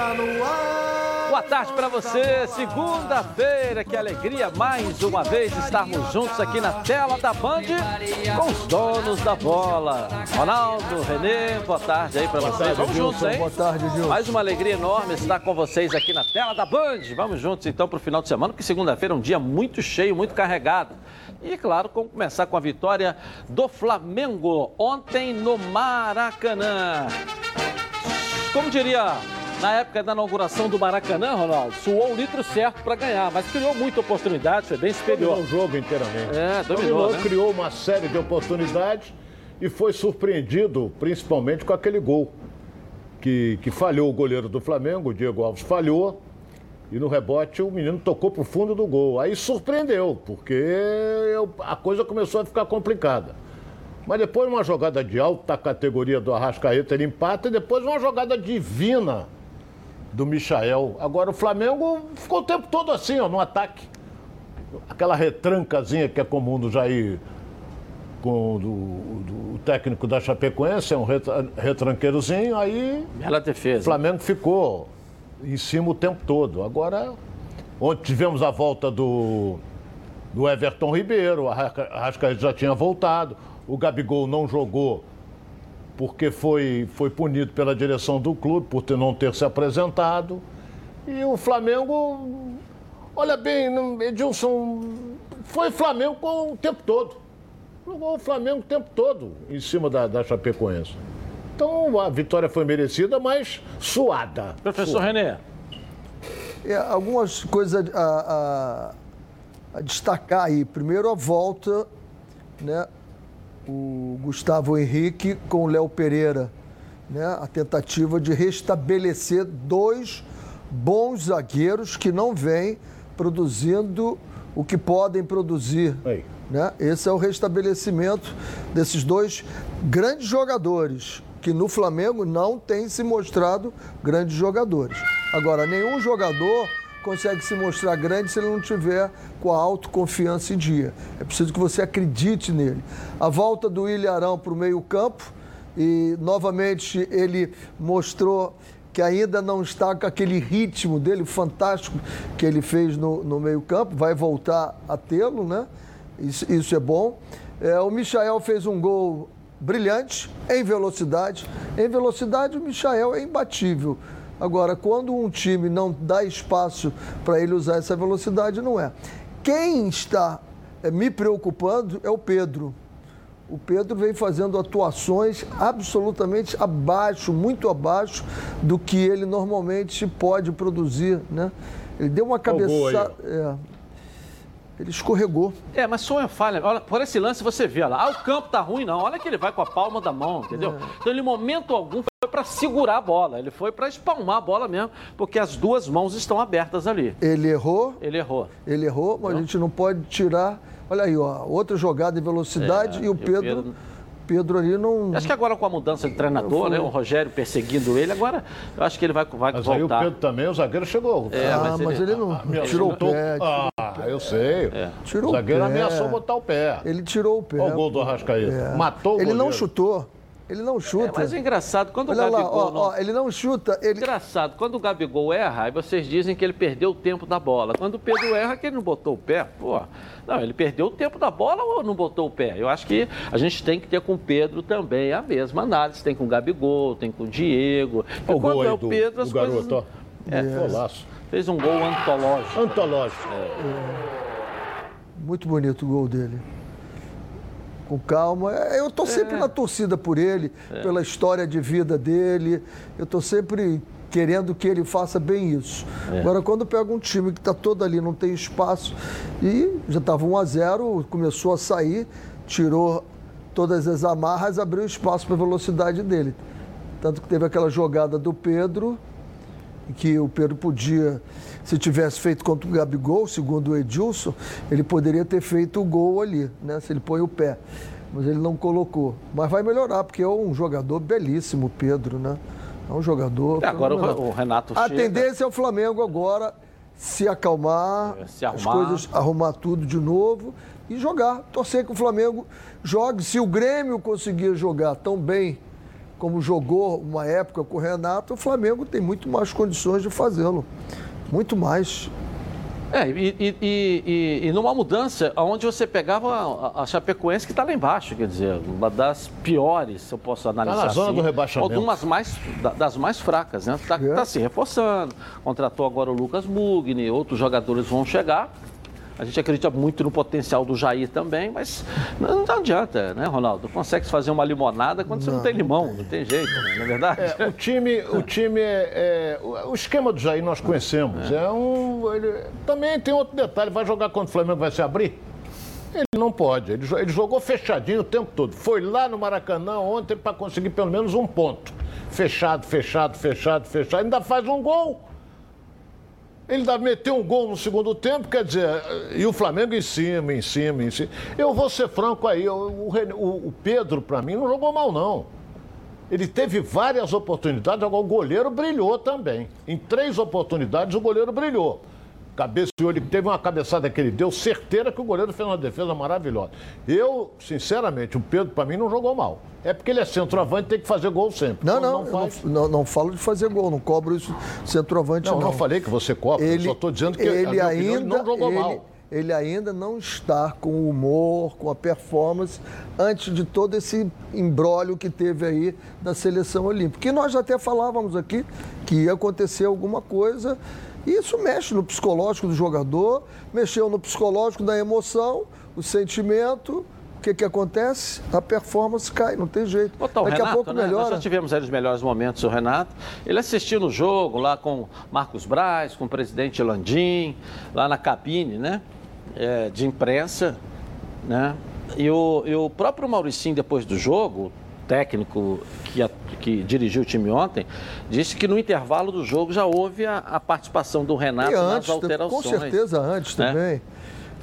está no ar. Boa tarde para você. Segunda-feira, que alegria mais uma vez estarmos juntos aqui na tela da Band com os donos da bola. Ronaldo, Renê, boa tarde aí para vocês. Vamos juntos, hein? Boa tarde, Gil. Mais uma alegria enorme estar com vocês aqui na tela da Band. Vamos juntos então para o final de semana, porque segunda-feira é um dia muito cheio, muito carregado. E, claro, vamos começar com a vitória do Flamengo ontem no Maracanã. Como diria na época da inauguração do Maracanã, Ronaldo, suou o litro certo para ganhar, mas criou muita oportunidade, foi bem superior. Dominou o jogo inteiramente. É, dominou, né? criou uma série de oportunidades e foi surpreendido principalmente com aquele gol que, que falhou o goleiro do Flamengo, o Diego Alves falhou, e no rebote o menino tocou para o fundo do gol. Aí surpreendeu, porque eu- a coisa começou a ficar complicada. Mas depois uma jogada de alta categoria do Arrascaeta, ele empata, e depois uma jogada divina do Michael. Agora o Flamengo ficou o tempo todo assim, ó, no ataque. Aquela retrancazinha que é comum do Jair com o do, do técnico da Chapecoense, é um retra- retranqueirozinho, aí Bela o defesa. Flamengo ficou em cima o tempo todo. Agora, ontem tivemos a volta do, do Everton Ribeiro, o Arrasca- Arrascaeta já tinha voltado, o Gabigol não jogou porque foi, foi punido pela direção do clube por ter, não ter se apresentado. E o Flamengo, olha bem, Edilson, foi Flamengo com o tempo todo. Jogou o Flamengo o tempo todo em cima da, da Chapecoense. Então a vitória foi merecida, mas suada. Professor Renê. É, algumas coisas a, a- a destacar aí. Primeiro, a volta, né? O Gustavo Henrique com o Léo Pereira, né? A tentativa de restabelecer dois bons zagueiros que não vêm produzindo o que podem produzir. Aí. Né? Esse é o restabelecimento desses dois grandes jogadores, que no Flamengo não têm se mostrado grandes jogadores. Agora, nenhum jogador consegue se mostrar grande se ele não tiver com a autoconfiança em dia. É preciso que você acredite nele. A volta do Ilharão para o meio-campo, e novamente ele mostrou que ainda não está com aquele ritmo dele fantástico que ele fez no, no meio-campo, vai voltar a tê-lo, né? Isso, isso é bom. É, o Michael fez um gol brilhante, em velocidade. Em velocidade, o Michael é imbatível. Agora, quando um time não dá espaço para ele usar essa velocidade, não é. Quem está é, me preocupando é o Pedro. O Pedro vem fazendo atuações absolutamente abaixo, muito abaixo do que ele normalmente pode produzir, né? Ele deu uma cabeçada. É. Ele escorregou. É, mas só uma falha. Olha, por esse lance você vê, olha lá. Ah, o campo tá ruim, não. Olha que ele vai com a palma da mão, entendeu? Então, ele, em momento algum, foi para segurar a bola. Ele foi para espalmar a bola mesmo, porque as duas mãos estão abertas ali. Ele errou, Ele errou. ele errou, mas a gente não pode tirar. Olha aí, ó, outra jogada em velocidade É, e o e o Pedro, Pedro- Pedro ali não. Acho que agora com a mudança de treinador, né? O Rogério perseguindo ele, agora eu acho que ele vai, vai Mas aí o voltar. Pedro também, o zagueiro chegou. É, ah, mas mas, ele- ele, não Me tirou o pé. Ah, eu sei. Tirou o zagueiro o pé. ameaçou botar o pé. Ele tirou o pé. Olha o gol do Arrascaeta. É. Matou o Ele não goleiro. chutou. Ele não É, chuta. mas é engraçado, quando Olha o lá, Gabigol. ó, não- ó, ele não chuta, ele. Engraçado, quando o Gabigol erra, aí vocês dizem que ele perdeu o tempo da bola. Quando o Pedro erra, que ele não botou o pé, pô. Não, ele perdeu o tempo da bola ou não botou o pé? Eu acho que a gente tem que ter com o Pedro também a mesma análise. Tem com o Gabigol, tem com o Diego. O quando gol é o do, Pedro, as garoto, coisas. ó. É. Golaço. Fez um gol antológico. Antológico. Muito bonito o gol dele. Com calma. É, Eu estou sempre na torcida por ele, pela história de vida dele. Eu estou sempre querendo que ele faça bem isso. Agora, quando pega um time que está todo ali, não tem espaço, e já estava 1 a 0 começou a sair, tirou todas as amarras, abriu espaço para a velocidade dele. Tanto que teve aquela jogada do Pedro, que o Pedro podia, se tivesse feito contra o Gabigol, segundo o Edilson, ele poderia ter feito o gol ali, né? Se ele põe o pé. Mas ele não colocou. Mas vai melhorar, porque é um jogador belíssimo, o Pedro, né? É um jogador. É, agora o- Renato A chega. tendência é o Flamengo agora se acalmar, É, se as coisas, arrumar tudo de novo e jogar. Torcer que o Flamengo jogue. Se o Grêmio conseguir jogar tão bem como jogou uma época com o Renato, o Flamengo tem muito mais condições de fazê-lo. Muito mais. É, e, e, e, e, numa mudança onde você pegava a, a Chapecoense que está lá embaixo, quer dizer, uma das piores, se eu posso analisar tá na zona assim, do rebaixamento. Algumas mais, das mais fracas, né? Está é. tá se reforçando, contratou agora o Lucas Mugni, outros jogadores vão chegar. A gente acredita muito no potencial do Jair também, mas não, não adianta, né, Ronaldo? Consegue fazer uma limonada quando não, você não tem limão, não tem jeito, né? não é verdade? É, o time, o time é, é, o esquema do Jair nós conhecemos. É, é um, ele, também tem outro detalhe, vai jogar contra o Flamengo, vai se abrir? Ele não pode. Ele, ele jogou fechadinho o tempo todo. Foi lá no Maracanã ontem para conseguir pelo menos um ponto. Fechado, fechado, fechado, fechado. Ainda faz um gol. Ele ainda meteu um gol no segundo tempo, quer dizer, e o Flamengo em cima, em cima, em cima. Eu vou ser franco aí, o, o, o Pedro, para mim, não jogou mal, não. Ele teve várias oportunidades, agora o goleiro brilhou também. Em três oportunidades, o goleiro brilhou cabeceou, ele teve uma cabeçada que ele deu, certeira que o goleiro fez uma defesa maravilhosa. Eu, sinceramente, o Pedro, para mim, não jogou mal. É porque ele é centroavante tem que fazer gol sempre. Não, não, não, não, não, falo de fazer gol, não cobro isso centroavante, não. Não, não falei que você cobra, ele, só estou dizendo que ele ainda, ele não jogou ele, mal. Ele ainda não está com o humor, com a performance, antes de todo esse embrólio que teve aí da seleção olímpica. Que nós até falávamos aqui que ia acontecer alguma coisa isso mexe no psicológico do jogador, mexeu no psicológico da emoção, o sentimento. O que, que acontece? A performance cai, não tem jeito. Botar Daqui Renato, a pouco né? melhora. Nós já tivemos aí os melhores momentos do Renato. Ele assistiu no jogo lá com Marcos Braz, com o presidente Landim, lá na cabine né? É, de imprensa. Né? E o, e o próprio Mauricinho, depois do jogo, técnico que, a, que dirigiu o time ontem, disse que no intervalo do jogo já houve a, a participação do Renato antes, nas alterações. Com certeza antes né? também.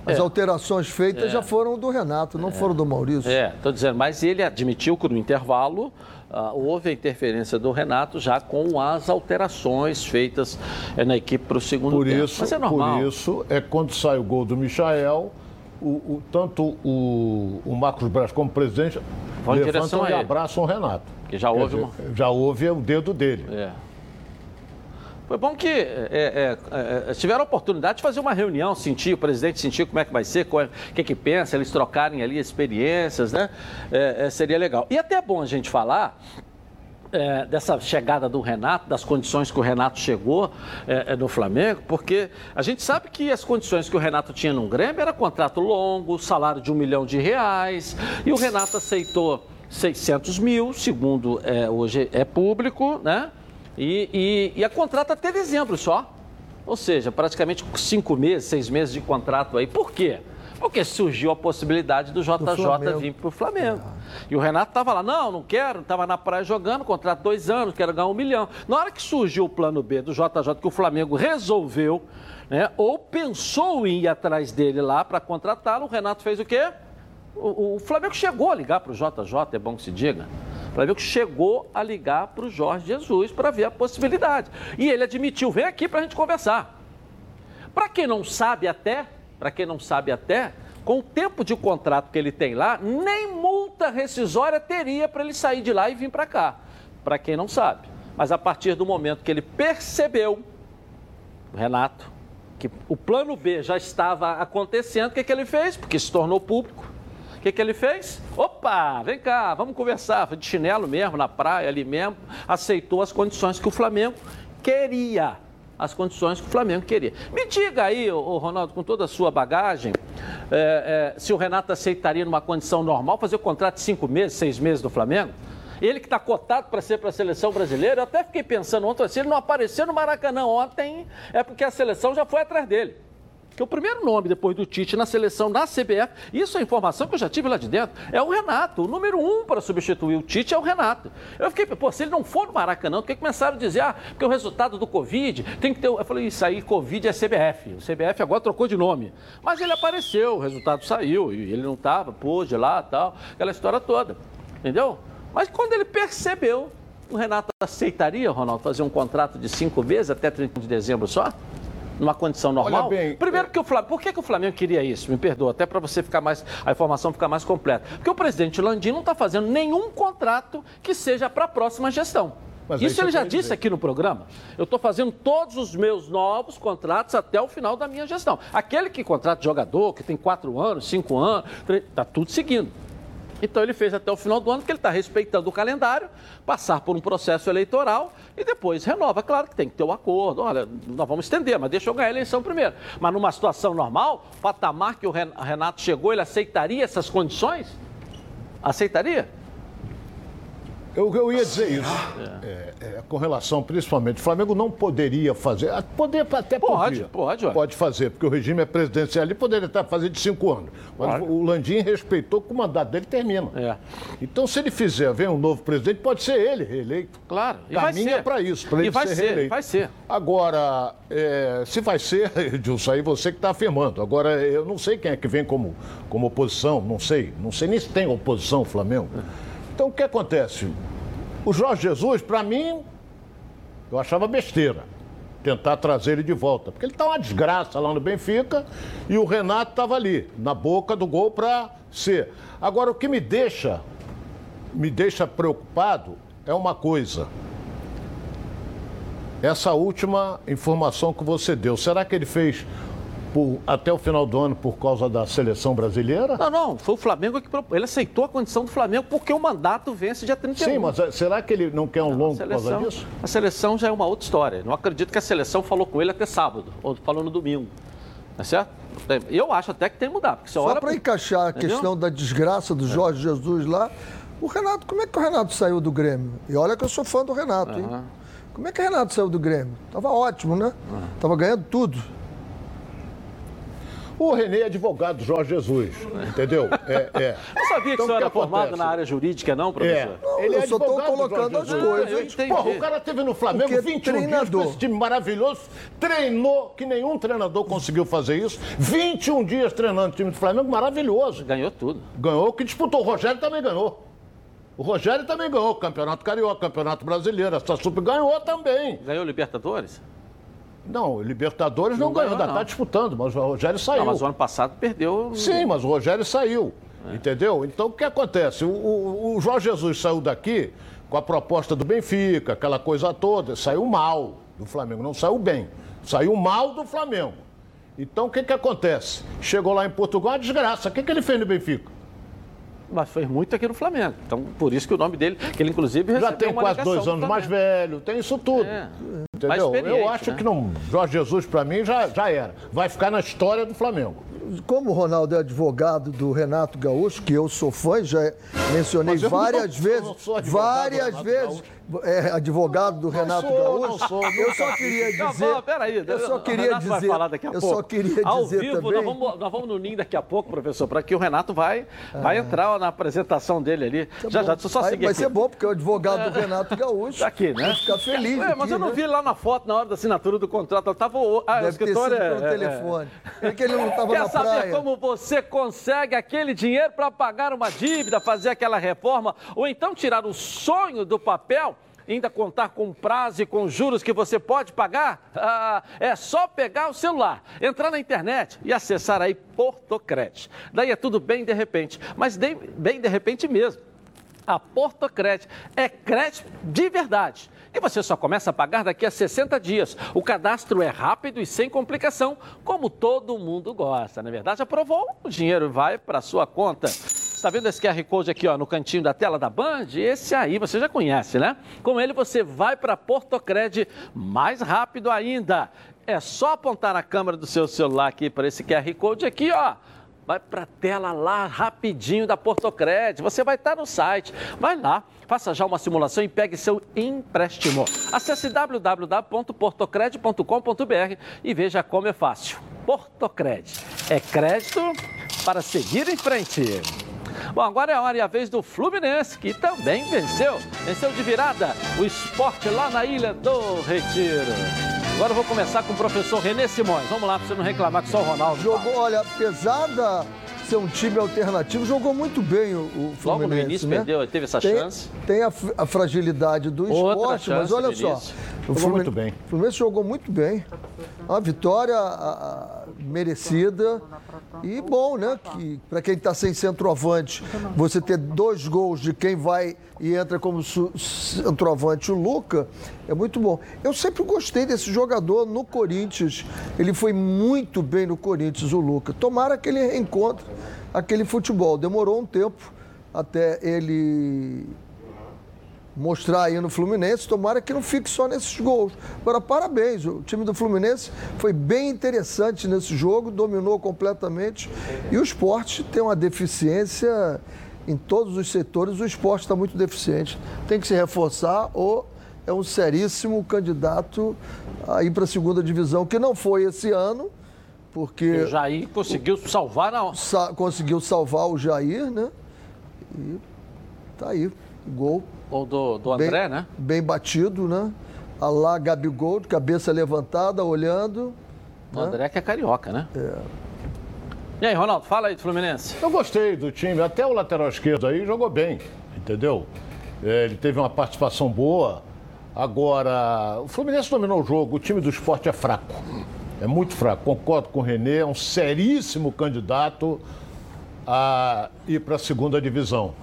As é. alterações feitas é. já foram do Renato, não é. foram do Maurício. É, estou dizendo, mas ele admitiu que no intervalo uh, houve a interferência do Renato já com as alterações feitas é, na equipe para o segundo por tempo. Isso, mas é normal. Por isso, é quando sai o gol do Michael, o, o, tanto o, o Marcos Braz como presidente Vão levantam e abraçam o Renato. Que já houve, dizer, uma... já houve o dedo dele. É. Foi bom que é, é, é, tiveram a oportunidade de fazer uma reunião, sentir, o presidente sentir como é que vai ser, o que, que pensa, eles trocarem ali experiências, né? É, é, seria legal. E até é bom a gente falar é, dessa chegada do Renato, das condições que o Renato chegou é, é, no Flamengo, porque a gente sabe que as condições que o Renato tinha no Grêmio era contrato longo, salário de um milhão de reais, e o Renato aceitou 600 mil, segundo é, hoje é público, né? E, e, e a contrata até dezembro só. Ou seja, praticamente cinco meses, seis meses de contrato aí. Por quê? Porque surgiu a possibilidade do JJ vir para o Flamengo. E o Renato estava lá, não, não quero, estava na praia jogando, contrato dois anos, quero ganhar um milhão. Na hora que surgiu o plano B do JJ, que o Flamengo resolveu, né, ou pensou em ir atrás dele lá para contratá-lo, o Renato fez o quê? O, o Flamengo chegou a ligar para o JJ, é bom que se diga. O Flamengo chegou a ligar para o Jorge Jesus para ver a possibilidade. E ele admitiu, vem aqui para a gente conversar. Para quem não sabe até, para quem não sabe até, com o tempo de contrato que ele tem lá, nem multa rescisória teria para ele sair de lá e vir para cá. Para quem não sabe. Mas a partir do momento que ele percebeu, Renato, que o plano B já estava acontecendo, o que, que ele fez? Porque se tornou público. O que, que ele fez? Opa, vem cá, vamos conversar. Foi de chinelo mesmo, na praia ali mesmo. Aceitou as condições que o Flamengo queria as condições que o Flamengo queria. Me diga aí, ô, Ronaldo, com toda a sua bagagem, é, é, se o Renato aceitaria numa condição normal fazer o contrato de cinco meses, seis meses do Flamengo? Ele que está cotado para ser para a seleção brasileira, eu até fiquei pensando ontem, se ele não apareceu no Maracanã ontem, é porque a seleção já foi atrás dele que o primeiro nome depois do Tite na seleção na CBF, isso é informação que eu já tive lá de dentro, é o Renato. O número um para substituir o Tite é o Renato. Eu fiquei, pô, se ele não for no Maracanã, porque começaram a dizer, ah, porque o resultado do Covid tem que ter. Eu falei, isso aí, Covid é CBF. O CBF agora trocou de nome. Mas ele apareceu, o resultado saiu, e ele não estava, pôde lá tal, aquela história toda. Entendeu? Mas quando ele percebeu, o Renato aceitaria, Ronaldo, fazer um contrato de cinco vezes até 30 de dezembro só? Numa condição normal. Bem, Primeiro é... que o Flamengo, por que, que o Flamengo queria isso? Me perdoa, até para você ficar mais a informação ficar mais completa. Porque o presidente Landim não está fazendo nenhum contrato que seja para a próxima gestão. Mas Isso ele já disse dizer. aqui no programa. Eu estou fazendo todos os meus novos contratos até o final da minha gestão. Aquele que contrata jogador, que tem quatro anos, cinco anos, está tudo seguindo. Então ele fez até o final do ano, porque ele está respeitando o calendário, passar por um processo eleitoral e depois renova. Claro que tem que ter o um acordo. Olha, nós vamos estender, mas deixa eu ganhar a eleição primeiro. Mas numa situação normal, patamar que o Renato chegou, ele aceitaria essas condições? Aceitaria? Eu, eu ia dizer isso. É, é, com relação, principalmente, o Flamengo não poderia fazer. Ah, poder até pode, pode, pode, pode fazer, porque o regime é presidencial ali, poderia estar fazendo de cinco anos. Mas claro. o Landim respeitou que o mandato dele termina. É. Então, se ele fizer, vem um novo presidente, pode ser ele reeleito. Claro. E Caminha para isso, para ele vai ser, ser reeleito. Vai ser. Agora, é, se vai ser, Edilson, aí você que está afirmando. Agora, eu não sei quem é que vem como, como oposição, não sei. Não sei nem se tem oposição o Flamengo. Então, o que acontece? O Jorge Jesus, para mim, eu achava besteira tentar trazer ele de volta, porque ele está uma desgraça lá no Benfica e o Renato estava ali, na boca do gol para ser. Agora, o que me deixa, me deixa preocupado é uma coisa. Essa última informação que você deu, será que ele fez por, até o final do ano por causa da seleção brasileira? Não, não. Foi o Flamengo que propôs. Ele aceitou a condição do Flamengo porque o mandato vence dia 31. Sim, mas eh, será que ele não quer um longo seleção, por causa disso? A seleção já é uma outra história. Não acredito que a seleção falou com ele até sábado, ou falou no domingo. Tá certo? Eu acho até que tem que mudar. Só para encaixar a Entendeu? questão da desgraça do Jorge é. Jesus lá, o Renato, como é que o Renato saiu do Grêmio? E olha que eu sou fã do Renato, uhum. hein? Como é que o Renato saiu do Grêmio? Tava ótimo, né? Uhum. Tava ganhando tudo. O Renê é advogado do Jorge Jesus, entendeu? É, é. Não sabia que então, o senhor era formado na área jurídica, não, professor? É. Não, ele eu é só estou colocando as coisas. Porra, o cara teve no Flamengo Porque 21 treinador. dias com esse time maravilhoso, treinou, que nenhum treinador conseguiu fazer isso. 21 dias treinando o time do Flamengo, maravilhoso. Ganhou tudo. Ganhou, que disputou. O Rogério também ganhou. O Rogério também ganhou o Campeonato Carioca, Campeonato Brasileiro. A Sup ganhou também. Ganhou Libertadores? Não, Libertadores não, não ganhou, ainda está disputando, mas o Rogério saiu. Não, mas o ano passado perdeu. Sim, mas o Rogério saiu. É. Entendeu? Então o que acontece? O, o, o, Jorge Jesus saiu daqui com a proposta do Benfica, aquela coisa toda, saiu mal do Flamengo, não saiu bem. Saiu mal do Flamengo. Então o que, que acontece? Chegou lá em Portugal, desgraça. O que, que ele fez no Benfica? mas fez muito aqui no Flamengo. Então, por isso que o nome dele, que ele inclusive Já tem quase dois anos mais velho, tem isso tudo. É. Entendeu? Eu acho né? que não. Jorge Jesus, para mim, já, já era. Vai ficar na história do Flamengo. Como o Ronaldo é advogado do Renato Gaúcho, que eu sou fã, já mencionei várias não, vezes, várias vezes. Gaúcho é, advogado do Renato sou, Gaúcho. Sou, eu só queria dizer. Não, peraí, eu só queria dizer. Vai falar daqui a eu pouco. só queria Ao dizer vivo, também. Nós vamos, nós vamos no ninho daqui a pouco, professor, para que o Renato vai, ah. vai entrar na apresentação dele ali. Tá já, bom. já, deixa eu só seguir. Vai aqui. ser bom, porque é o advogado do Renato Gaúcho. Tá aqui, né? Vai ficar feliz. É, mas aqui, eu não né? vi lá na foto, na hora da assinatura do contrato. Tava o. Ah, Deve o escritor ter sido é, pelo é, telefone. É que ele não estava na praia. Quer saber como você consegue aquele dinheiro para pagar uma dívida, fazer aquela reforma, ou então tirar o sonho do papel? ainda contar com prazo e com juros que você pode pagar? Ah, é só pegar o celular, entrar na internet e acessar aí Portocred. Daí é tudo bem de repente, mas bem de repente mesmo. A Portocred é crédito de verdade. E você só começa a pagar daqui a 60 dias. O cadastro é rápido e sem complicação, como todo mundo gosta. Na é verdade, aprovou, o dinheiro vai para sua conta. Está vendo esse QR Code aqui ó, no cantinho da tela da Band? Esse aí você já conhece, né? Com ele você vai para Portocred mais rápido ainda. É só apontar a câmera do seu celular aqui para esse QR Code aqui, ó vai para a tela lá rapidinho da Portocred. Você vai estar no site. Vai lá, faça já uma simulação e pegue seu empréstimo. Acesse www.portocred.com.br e veja como é fácil. Portocred é crédito para seguir em frente. Bom, agora é a hora e a vez do Fluminense, que também venceu. Venceu de virada o esporte lá na Ilha do Retiro. Agora eu vou começar com o professor Renê Simões. Vamos lá, para você não reclamar que só o Ronaldo. Jogou, fala. olha, pesada ser um time alternativo, jogou muito bem o, o Fluminense. Logo no início né? perdeu, teve essa tem, chance. Tem a, a fragilidade do Outra esporte, mas olha só. Vinícius. O Jogou muito bem. O Fluminense jogou muito bem. Uma vitória a- a- merecida. E bom, né? Que para quem está sem centroavante, você ter dois gols de quem vai e entra como centroavante, o Luca, é muito bom. Eu sempre gostei desse jogador no Corinthians. Ele foi muito bem no Corinthians, o Luca. Tomara que ele reencontre aquele futebol. Demorou um tempo até ele mostrar aí no Fluminense, tomara que não fique só nesses gols. Agora, parabéns, o time do Fluminense foi bem interessante nesse jogo, dominou completamente. E o esporte tem uma deficiência em todos os setores, o esporte está muito deficiente. Tem que se reforçar ou é um seríssimo candidato a ir para a segunda divisão, que não foi esse ano, porque O Jair conseguiu salvar na sa- conseguiu salvar o Jair, né? E tá aí, gol do, do bem, André, né? bem batido, né? A lá Gabigol, de cabeça levantada, olhando. O André que é carioca, né? E aí, Ronaldo, fala aí do Fluminense. Eu gostei do time, até o lateral esquerdo aí jogou bem, entendeu? É, ele teve uma participação boa. Agora, o Fluminense dominou o jogo, o time do esporte é fraco. É muito fraco. Concordo com o Renê, é um seríssimo candidato a ir para a segunda divisão.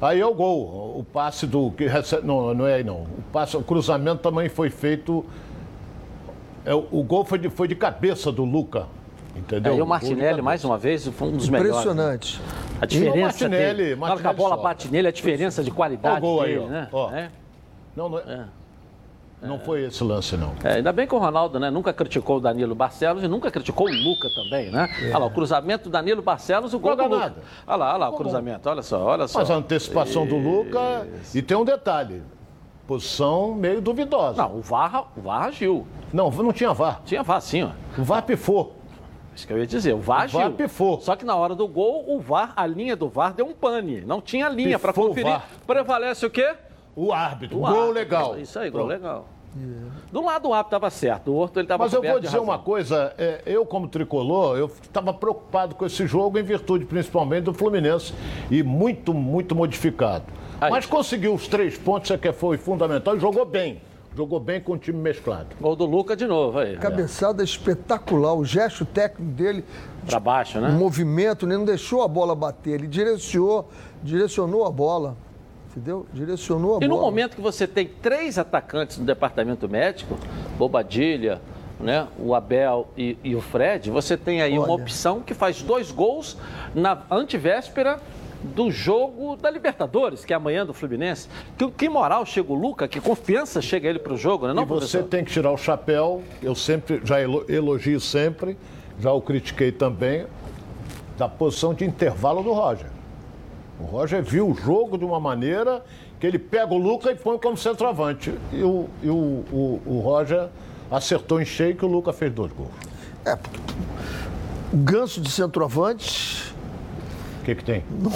Aí é o gol, o passe do. que recebe- Não, não é aí não. O, passe, o cruzamento também foi feito. é, o, o gol foi de, foi de cabeça do Luca. Entendeu? Aí o Gol de Martinelli, mais uma vez, foi um dos melhores. né? Impressionante. A diferença. E o Martinelli, dele, que a Martinelli bola só. bate nele, a diferença de qualidade Ó o gol aí, dele, ó. né? Ó. É. Não, não, é, não foi esse lance, não. É, ainda bem que o Ronaldo né, nunca criticou o Danilo Barcelos e nunca criticou o Luca também, né? Olha lá, o cruzamento do Danilo Barcelos, o gol do Luca. nada. Olha lá, olha lá o cruzamento, olha só, olha só. Mas a antecipação do Luca. E tem um detalhe: posição meio duvidosa. Não, o VAR, o VAR agiu. Não, não tinha VAR. Tinha VAR sim, ó. O VAR pifou. Isso que eu ia dizer, o VAR O VAR pifou. Só que na hora do gol, o VAR, a linha do VAR deu um pane. Não tinha linha para conferir. Prevalece o quê? O árbitro. O gol árbitro. legal. Isso aí, gol Pronto. legal. Do lado o árbitro estava certo, outro ele estava Mas eu vou dizer uma coisa, é, eu como tricolor, eu estava preocupado com esse jogo em virtude principalmente do Fluminense e muito, muito modificado. Aí. Mas conseguiu os três pontos, isso que foi fundamental e jogou bem. Jogou bem com o time mesclado. Gol do Luca de novo aí. Cabeçada espetacular, o gesto técnico dele, Pra baixo, o né? movimento, ele não deixou a bola bater, ele direcionou, direcionou a bola. Entendeu? Direcionou a E no bola. momento que você tem três atacantes no departamento médico, Bobadilha, né, o Abel e, e o Fred, você tem aí uma Olha. opção que faz dois gols na antivéspera do jogo da Libertadores, que é amanhã do Fluminense. Que, que moral chega o Luca, que confiança chega ele pro jogo, né, não, e você professor? tem que tirar o chapéu, eu sempre, já elo- elogio sempre, já o critiquei também, da posição de intervalo do Roger. O Roger viu o jogo de uma maneira que ele pega o Luca e põe como centroavante. E o, e o, o, o Roger acertou em cheio que o Luca fez dois gols. O ganso de centroavante, O que, que tem? não,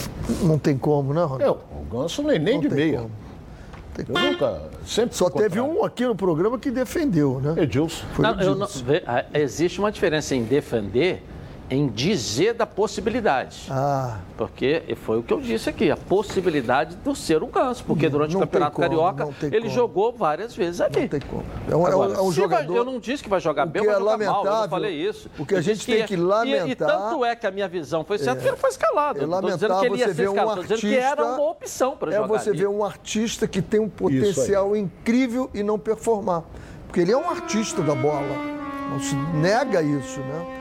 não tem como, né, Ronaldo? Eu, o Ganso nem, nem Não de tem meia. como. Eu nunca. Sempre Só teve contrário. um aqui no programa que defendeu, né? Edilson. Foi Não, não- Edilson. vê, ah, existe uma diferença em defender, em dizer da possibilidade. Ah, Porque foi o que eu disse aqui, a possibilidade do ser um ganso. Porque durante o não Campeonato tem como, Carioca, ele como. jogou várias vezes ali. não tem como. É um, é um- Agora, é um se vai- jogador. eu não disse que vai jogar O bem ou é vai jogar mal, eu não falei isso. o que a gente tem que E, e lamentar- tanto é que a minha visão foi certa, que ele foi escalado. É lamentável ele ia você ser ver um escalado, estou dizendo que era artista- uma opção para É jogar você ali. ver um artista que tem um potencial incrível e não performar. Porque ele é um artista da bola. Não se nega isso, né?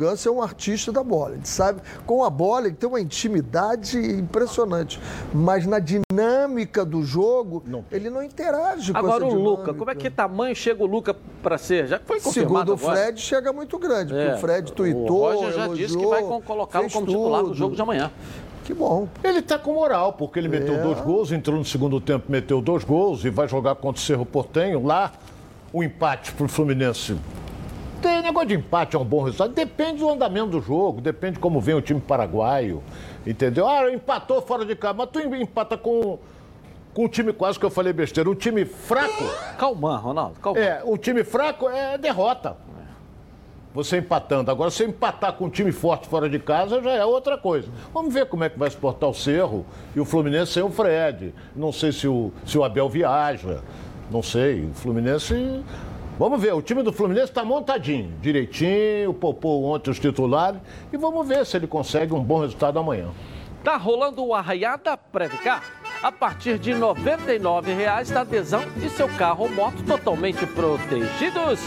O, o Ganso é um artista da bola. Ele sabe, com a bola, ele tem uma intimidade impressionante. Mas na dinâmica do jogo, ele não interage com Agora o Luca, como é que tamanho chega o Luca para ser? Já que foi confirmado Segundo o agora. Fred, chega muito grande. Porque É, o Fred tuitou, O Roger já disse que vai elogiou, colocá-lo como titular no tudo. jogo de amanhã. Que bom. Ele tá com moral, porque ele meteu É. dois gols, entrou no segundo tempo, meteu dois gols e vai jogar contra o Cerro Portenho. Lá, o empate pro Fluminense. Tem negócio de empate é um bom resultado. Depende do andamento do jogo, depende de como vem o time paraguaio. Entendeu? Ah, empatou fora de casa, mas tu empata com, com um time quase que eu falei besteira. Um time fraco. Calma, Ronaldo, calma. É, o time fraco é derrota. você empatando. Agora, você empatar com um time forte fora de casa já é outra coisa. Vamos ver como é que vai se portar o Cerro e o Fluminense sem o Fred. Não sei se o, se o Abel viaja, não sei. O Fluminense. Vamos ver, o time do Fluminense está montadinho, direitinho, poupou ontem os titulares e vamos ver se ele consegue um bom resultado amanhã. Tá rolando o Arraiada Previcar. A partir de R$ 99,00 da adesão e seu carro ou moto totalmente protegidos.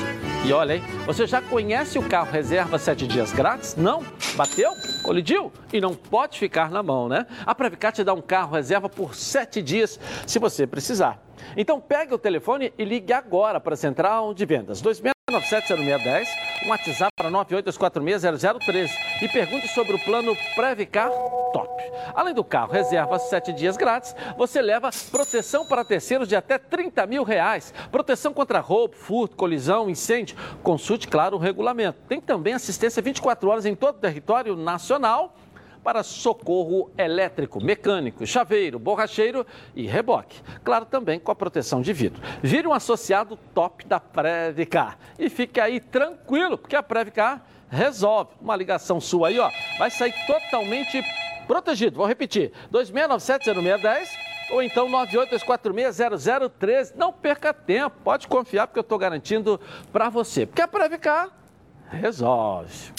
E olha, hein, você já conhece o carro reserva 7 dias grátis? Não? Bateu? Colidiu? E não pode ficar na mão, né? A Previcar te dá um carro reserva por 7 dias, se você precisar. Então pegue o telefone e ligue agora para a Central de Vendas. 2697-0610, um WhatsApp para 982460013 e pergunte sobre o plano Previcar Top. Além do carro reserva 7 dias grátis, você leva proteção para terceiros de até 30 mil reais. Proteção contra roubo, furto, colisão, incêndio. Consulte, claro, o regulamento. Tem também assistência 24 horas em todo o território nacional para socorro elétrico, mecânico, chaveiro, borracheiro e reboque. Claro, também com a proteção de vidro. Vire um associado top da Previcar e fique aí tranquilo, porque a Previcar resolve. Uma ligação sua aí, ó, vai sair totalmente protegido. Vou repetir: 2697-0610 ou então 982460013. Não perca tempo, pode confiar, porque eu estou garantindo para você. Porque a Previcar resolve.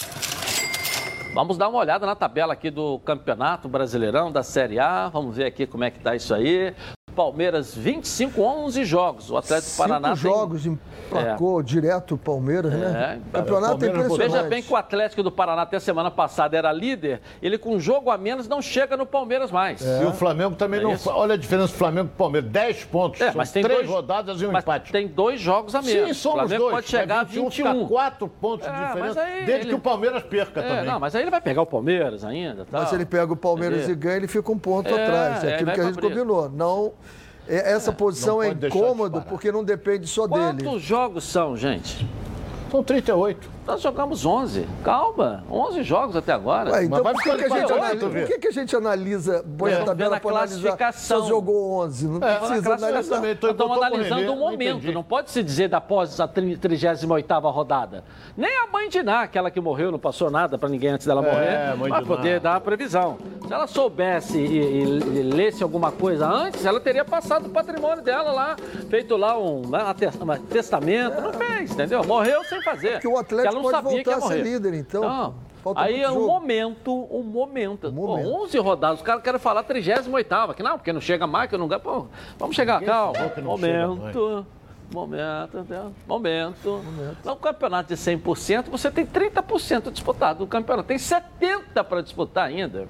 Vamos dar uma olhada na tabela aqui do Campeonato Brasileirão da Série A. Vamos ver aqui como é que tá isso aí. Palmeiras 25, 11 jogos. O Atlético Cinco Paraná jogos tem... emplacou é. direto o Palmeiras, né? É, Campeonato Palmeiras, impressionante. Veja bem que o Atlético do Paraná até semana passada era líder, ele com um jogo a menos não chega no Palmeiras mais. É. E o Flamengo também É não. isso. Olha a diferença do Flamengo e do Palmeiras: 10 pontos. É, São mas tem três dois- rodadas e um Mas empate. tem dois jogos a menos. Sim, o somos Flamengo dois. pode chegar a 21, 21. Fica 4 pontos de É, diferença. aí Desde ele- que o Palmeiras perca É, também. não, mas aí ele vai pegar o Palmeiras ainda. Tal. Mas se ele pega o Palmeiras Entendeu? e ganha, ele fica um ponto É, atrás. É é, aquilo que a gente combinou. Não, é- essa posição é pode deixar de incômodo disparar. porque não depende só Quantos dele. jogos são, gente? São 38. Nós jogamos 11. Calma, 11 jogos até agora. Ué, então por que, ficando que a gente analisa, por que, que a gente analisa, põe É, a tabela para analisar só jogou 11? Não É, precisa analisar. também. Tô Nós estamos analisando o não momento, entendi. não pode se dizer da após a 38ª rodada. Nem a mãe de Ná, aquela que morreu, não passou nada para ninguém antes dela morrer, mãe vai de poder dar a previsão. Se ela soubesse e, e- e lesse alguma coisa antes, ela teria passado o patrimônio dela lá, feito lá um, né, um tes- um testamento, não fez, entendeu? Morreu sem fazer. Porque o Atlético ela não pode sabia que ia a ser líder, então. Falta Aí é um jogo. momento, um momento. Um momento. Pô, 11 rodadas, os caras querem falar 38 que não, porque não chega mais, que eu não ganho. Pô, vamos chegar, calma. não chega Momento. Momento, entendeu? momento. No campeonato de 100%, você tem 30% disputado do campeonato. Tem 70% para disputar ainda.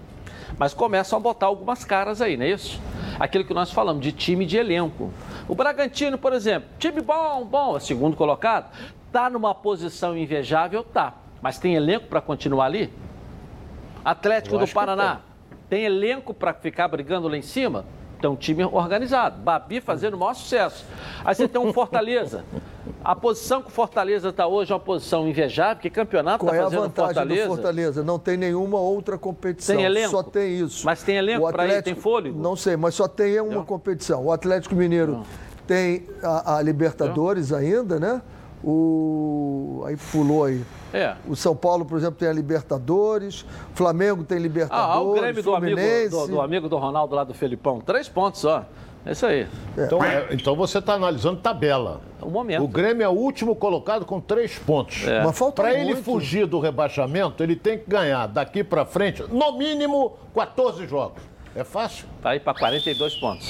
Mas começam a botar algumas caras aí, não é isso? Aquilo que nós falamos de time de elenco. O Bragantino, por exemplo, time bom, bom, é segundo colocado, tá numa posição invejável, tá. Mas tem elenco para continuar ali? Atlético do Paraná, tem elenco para ficar brigando lá em cima? Tem um time organizado. Babi fazendo o maior sucesso. Aí você tem um Fortaleza. A posição que o Fortaleza está hoje é uma posição invejável, porque campeonato Qual está é a fazendo vantagem Fortaleza. do Fortaleza? Não tem nenhuma outra competição. Tem elenco? Só tem isso. Mas tem elenco ir? Atlético- Tem fôlego? Não sei, mas só tem uma competição. O Atlético Mineiro tem a, a Libertadores ainda, né? O. Aí pulou aí. É. O São Paulo, por exemplo, tem a Libertadores. O Flamengo tem Ah, Libertadores. ah, o Grêmio do amigo, Fluminense. do, do amigo do Ronaldo lá do Felipão. Três pontos só. É isso aí. Então, é, então você está analisando tabela. É um momento. O Grêmio é o último colocado com três pontos. É. Mas falta Para ele fugir do rebaixamento, ele tem que ganhar daqui para frente, no mínimo, 14 jogos. É fácil? Vai Tá para 42 pontos.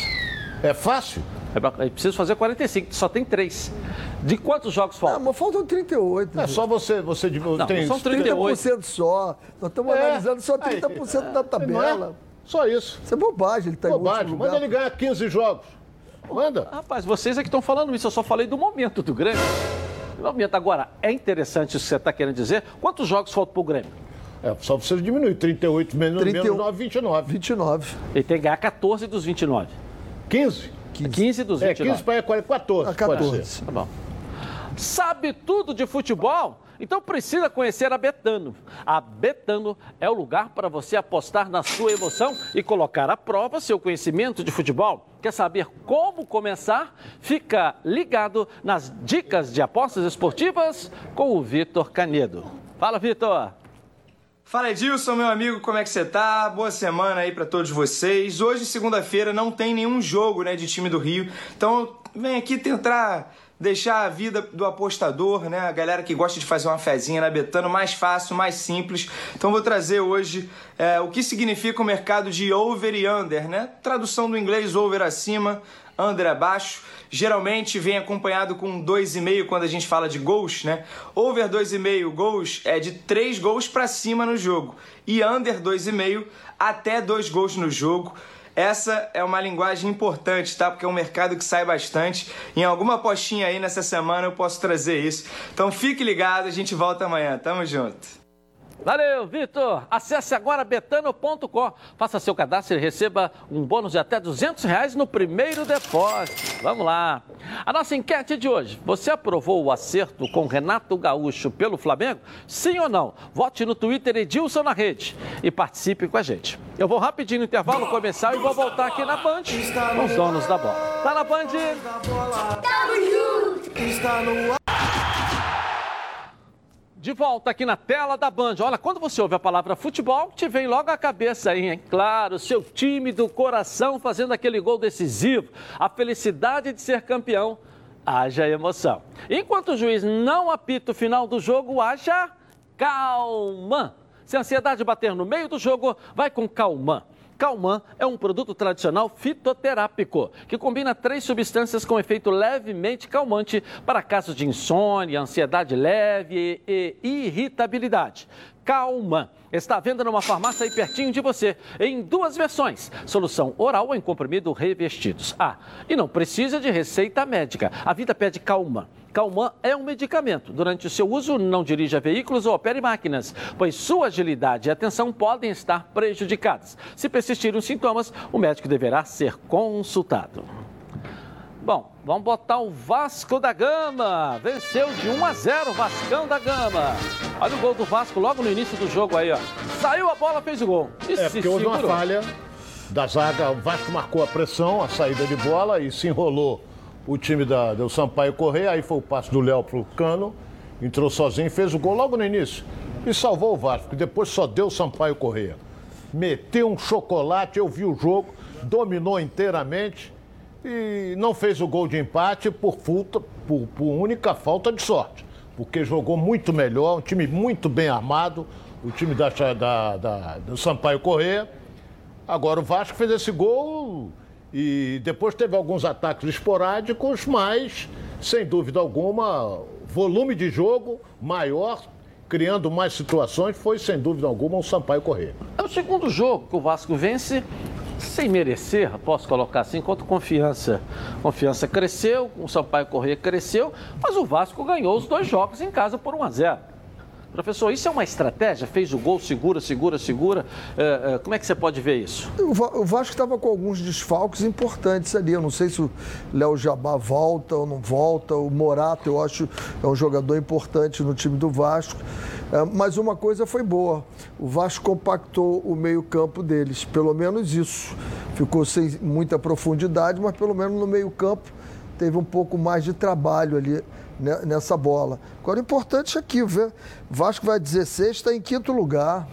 É fácil? É é preciso fazer 45, só tem três. De quantos jogos Ah, faltam? mas faltam 38. É gente. só você. você Não, tem, são 38. 30% só. Nós estamos É. analisando só 30% da Não é? tabela. Só isso. Isso é bobagem, ele está em Bobagem. Manda ele ganhar 15 jogos. Manda. Rapaz, vocês é que estão falando isso, eu só falei do momento do Grêmio. Do momento. Agora, é interessante isso que você está querendo dizer. Quantos jogos faltam para o Grêmio? É, só você diminuir. 38 menos, 31. menos 9, 29. 29. Ele tem que ganhar 14 dos 29. 15? 15, dos É, 29. 15 para 14. A pode 14. ser. Tá bom. Sabe tudo de futebol? Então precisa conhecer a Betano. A Betano é o lugar para você apostar na sua emoção e colocar à prova seu conhecimento de futebol. Quer saber como começar? Fica ligado nas dicas de apostas esportivas com o Vitor Canedo. Fala, Vitor! Fala Edilson, meu amigo, como é que você tá? Boa semana aí para todos vocês. Hoje, segunda-feira, não tem nenhum jogo, né, de time do Rio. Então, vem aqui tentar deixar a vida do apostador, né, a galera que gosta de fazer uma fezinha na Betano mais fácil, mais simples. Então, vou trazer hoje é, o que significa o mercado de over e under, né? Tradução do inglês over acima, under abaixo. Geralmente vem acompanhado com 2,5 quando a gente fala de gols, né? Over 2,5 gols é de 3 gols para cima no jogo e under 2,5 até 2 gols no jogo. Essa é uma linguagem importante, tá? Porque é um mercado que sai bastante. Em alguma postinha aí nessa semana eu posso trazer isso. Então fique ligado, a gente volta amanhã. Tamo junto. Valeu, Vitor! Acesse agora betano.com, faça seu cadastro e receba um bônus de até 200 reais no primeiro depósito. Vamos lá! A nossa enquete de hoje, você aprovou o acerto com Renato Gaúcho pelo Flamengo? Sim ou não? Vote no Twitter Edilson na rede e participe com a gente. Eu vou rapidinho no intervalo começar e vou voltar aqui na Band com os donos da bola. Tá na Band? Tamo junto! De volta aqui na tela da Band. Olha, quando você ouve a palavra futebol, te vem logo à cabeça aí, hein? Claro, seu time do coração fazendo aquele gol decisivo, a felicidade de ser campeão, haja emoção. Enquanto o juiz não apita o final do jogo, haja calma. Se a ansiedade bater no meio do jogo, vai com calma. Calman é um produto tradicional fitoterápico que combina três substâncias com efeito levemente calmante para casos de insônia, ansiedade leve e irritabilidade. Calman está à venda numa farmácia aí pertinho de você, em duas versões: solução oral ou em comprimido revestidos. Ah, e não precisa de receita médica. A vida pede Calman. Calman é um medicamento. Durante o seu uso, não dirija veículos ou opere máquinas, pois sua agilidade e atenção podem estar prejudicadas. Se persistirem os sintomas, o médico deverá ser consultado. Bom, vamos botar o Vasco da Gama. Venceu de 1 a 0 o Vascão da Gama. Olha o gol do Vasco logo no início do jogo aí, ó. Saiu a bola, fez o gol. E é, porque houve uma falha da zaga. O Vasco marcou a pressão, a saída de bola e se enrolou o time da, do Sampaio correr, aí foi o passe do Léo pro Cano, entrou sozinho, fez o gol logo no início e salvou o Vasco, que depois só deu o Sampaio correr. Meteu um chocolate, eu vi o jogo, dominou inteiramente e não fez o gol de empate por, falta, por, por única falta de sorte, porque jogou muito melhor, um time muito bem armado, o time da, da, da do Sampaio Corrêa. Agora o Vasco fez esse gol e depois teve alguns ataques esporádicos, mas, sem dúvida alguma, volume de jogo maior, criando mais situações, foi, sem dúvida alguma, o Sampaio Corrêa. É o segundo jogo que o Vasco vence sem merecer, posso colocar assim, enquanto confiança. Confiança cresceu, o Sampaio Corrêa cresceu, mas o Vasco ganhou os dois jogos em casa por 1 a 0. Professor, isso é uma estratégia? Fez o gol, segura, segura, segura. É, é, como é que você pode ver isso? O Vasco estava com alguns desfalques importantes ali. Eu não sei se o Léo Jabá volta ou não volta. O Morato, eu acho, é um jogador importante no time do Vasco. É, mas uma coisa foi boa. O Vasco compactou o meio-campo deles. Pelo menos isso. Ficou sem muita profundidade, mas pelo menos no meio-campo teve um pouco mais de trabalho ali nessa bola. Agora, o importante é aqui, o Vasco vai 16, está em quinto lugar.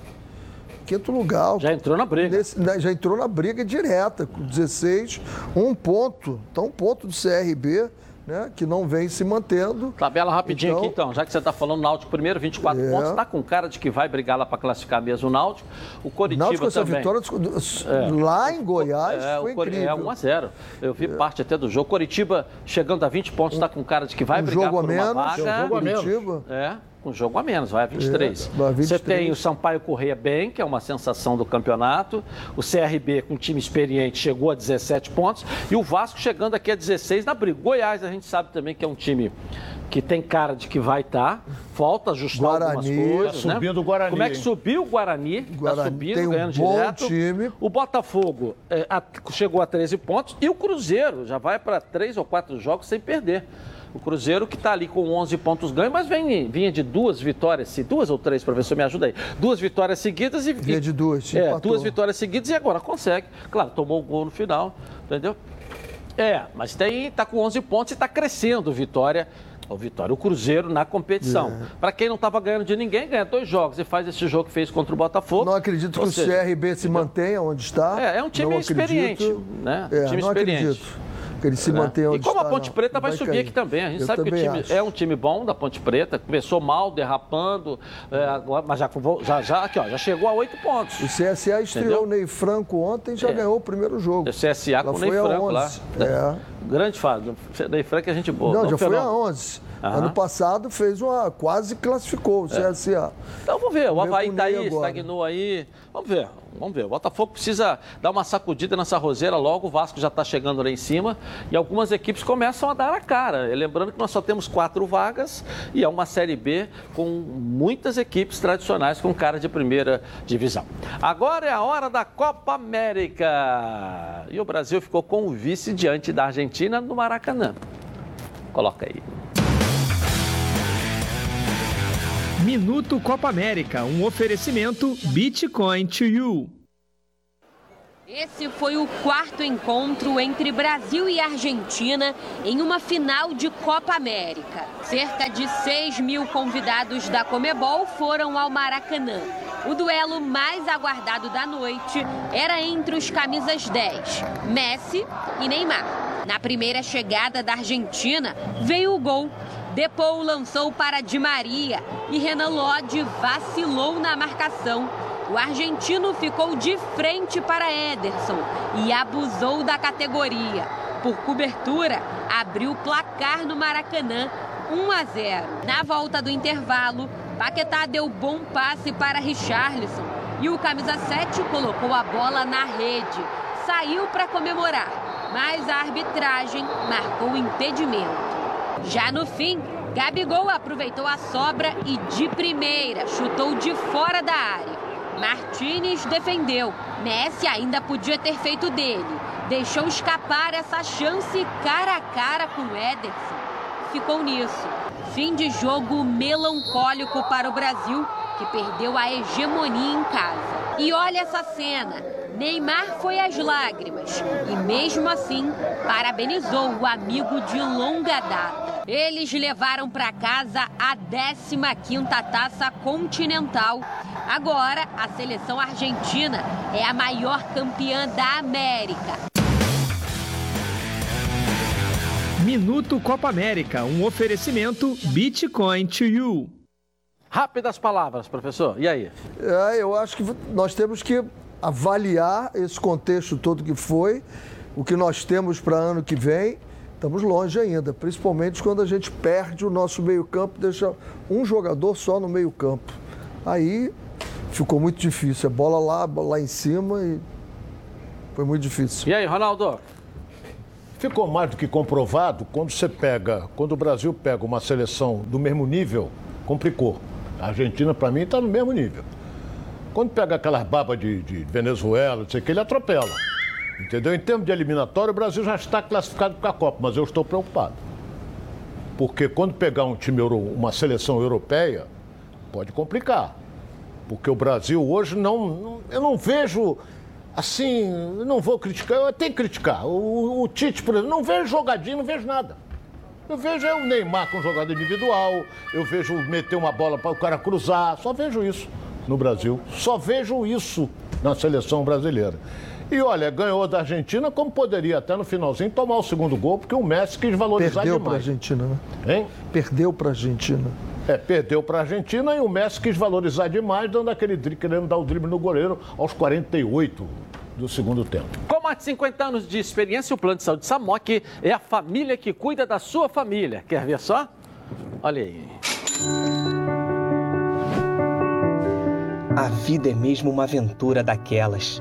Quinto lugar. Já entrou na briga. Nesse, né, já entrou na briga direta, com 16, um ponto. Então, um ponto do CRB né, que não vem se mantendo. Tabela rapidinho então, aqui, então, já que você está falando Náutico primeiro, 24 é. pontos, está com cara de que vai brigar lá para classificar mesmo o Náutico. O Coritiba Náutico, também. Essa vitória é. lá em Goiás é, foi incrível. É 1 a 0 Eu vi é. parte até do jogo. Coritiba chegando a 20 pontos, está com cara de que vai um brigar por uma vaga. Um jogo a menos. É com jogo a menos, vai a 23. É, 23. Você tem o Sampaio Correia bem, que é uma sensação do campeonato. O CRB, com um time experiente, chegou a 17 pontos. E o Vasco chegando aqui a 16 na briga. Goiás, a gente sabe também que é um time que tem cara de que vai estar. Tá. Falta ajustar Guarani, algumas coisas. Tá subindo né? o Guarani. Como é que subiu o Guarani? Está subindo, tem um ganhando bom direto. Time. O Botafogo é, a, chegou a 13 pontos. E o Cruzeiro já vai para três ou quatro jogos sem perder. O Cruzeiro que está ali com 11 pontos ganhos, mas vem, vinha de duas vitórias, duas ou três, professor, me ajuda aí. Duas vitórias seguidas e. Vinha de duas, É, duas vitórias seguidas e agora consegue. Claro, tomou o gol no final, entendeu? É, mas tem, tá com 11 pontos e está crescendo Vitória. O Vitória, o Cruzeiro na competição. É. Para quem não estava ganhando de ninguém, ganha dois jogos e faz esse jogo que fez contra o Botafogo. Não acredito que seja, o CRB se mantenha onde está. É, é um time não experiente, acredito, né? É, time não experiente. Acredito que ele se mantenha onde E como a Ponte não, Preta vai, vai subir cair. aqui também. A gente Eu sabe que o time acho. é um time bom da Ponte Preta. Começou mal, derrapando, é, agora, mas já, já, já, aqui, ó, já chegou a oito pontos. O CSA estreou o Ney Franco ontem e já é. ganhou o primeiro jogo. O CSA com o Ney Franco lá. É. Grande fase. Ney Franco é gente boa. Não, não já foi a 11. Uhum. Ano passado fez uma. quase classificou o CSA. É. Então vamos ver, o Havaí está aí, agora. estagnou aí. Vamos ver, vamos ver. O Botafogo precisa dar uma sacudida nessa roseira logo, o Vasco já está chegando lá em cima e algumas equipes começam a dar a cara. E lembrando que nós só temos quatro vagas e é uma Série B com muitas equipes tradicionais com cara de primeira divisão. Agora é a hora da Copa América. E o Brasil ficou com o vice diante da Argentina no Maracanã. Coloca aí. Minuto Copa América, um oferecimento Bitcoin to You. Esse foi o quarto encontro entre Brasil e Argentina em uma final de Copa América. Cerca de 6 mil convidados da Comebol foram ao Maracanã. O duelo mais aguardado da noite era entre os camisas 10, Messi e Neymar. Na primeira chegada da Argentina, veio o gol Depou lançou para Di Maria e Renan Lodge vacilou na marcação. O argentino ficou de frente para Ederson e abusou da categoria. Por cobertura, abriu placar no Maracanã 1 a 0. Na volta do intervalo, Paquetá deu bom passe para Richarlison e o camisa 7 colocou a bola na rede. Saiu para comemorar, mas a arbitragem marcou impedimento. Já no fim, Gabigol aproveitou a sobra e de primeira chutou de fora da área. Martinez defendeu. Messi ainda podia ter feito dele. Deixou escapar essa chance cara a cara com Ederson. Ficou nisso. Fim de jogo melancólico para o Brasil, que perdeu a hegemonia em casa. E olha essa cena. Neymar foi às lágrimas e, mesmo assim, parabenizou o amigo de longa data. Eles levaram para casa a 15ª Taça Continental. Agora, a seleção argentina é a maior campeã da América. Minuto Copa América, um oferecimento Bitcoin to You. Rápidas palavras, professor. E aí? É, eu acho que nós temos que avaliar esse contexto todo que foi, o que nós temos para ano que vem. Estamos longe ainda, principalmente quando a gente perde o nosso meio-campo, deixa um jogador só no meio-campo. Aí ficou muito difícil. É bola lá, bola lá em cima e foi muito difícil. E aí, Ronaldo? Ficou mais do que comprovado quando você pega, quando o Brasil pega uma seleção do mesmo nível, complicou. A Argentina, para mim, está no mesmo nível. Quando pega aquelas babas de, de Venezuela, não sei o que, ele atropela. Entendeu? Em termos de eliminatório, o Brasil já está classificado para a Copa, mas eu estou preocupado. Porque quando pegar um time, uma seleção europeia, pode complicar. Porque o Brasil hoje não. eu não vejo. Assim, eu não vou criticar, eu que criticar. O, o Tite, por exemplo, não vejo jogadinho, não vejo nada. Eu vejo é o Neymar com jogada individual, eu vejo meter uma bola para o cara cruzar, só vejo isso no Brasil. Só vejo isso na seleção brasileira. E olha, ganhou da Argentina, como poderia até no finalzinho tomar o segundo gol, porque o Messi quis valorizar perdeu demais. Perdeu para a Argentina, né? Hein? Perdeu para a Argentina. É, perdeu para a Argentina e o Messi quis valorizar demais, dando aquele querendo dar o drible no goleiro aos 48 do segundo tempo. Com mais de 50 anos de experiência, o Plano de Saúde Samok é a família que cuida da sua família. Quer ver só? Olha aí. A vida é mesmo uma aventura daquelas.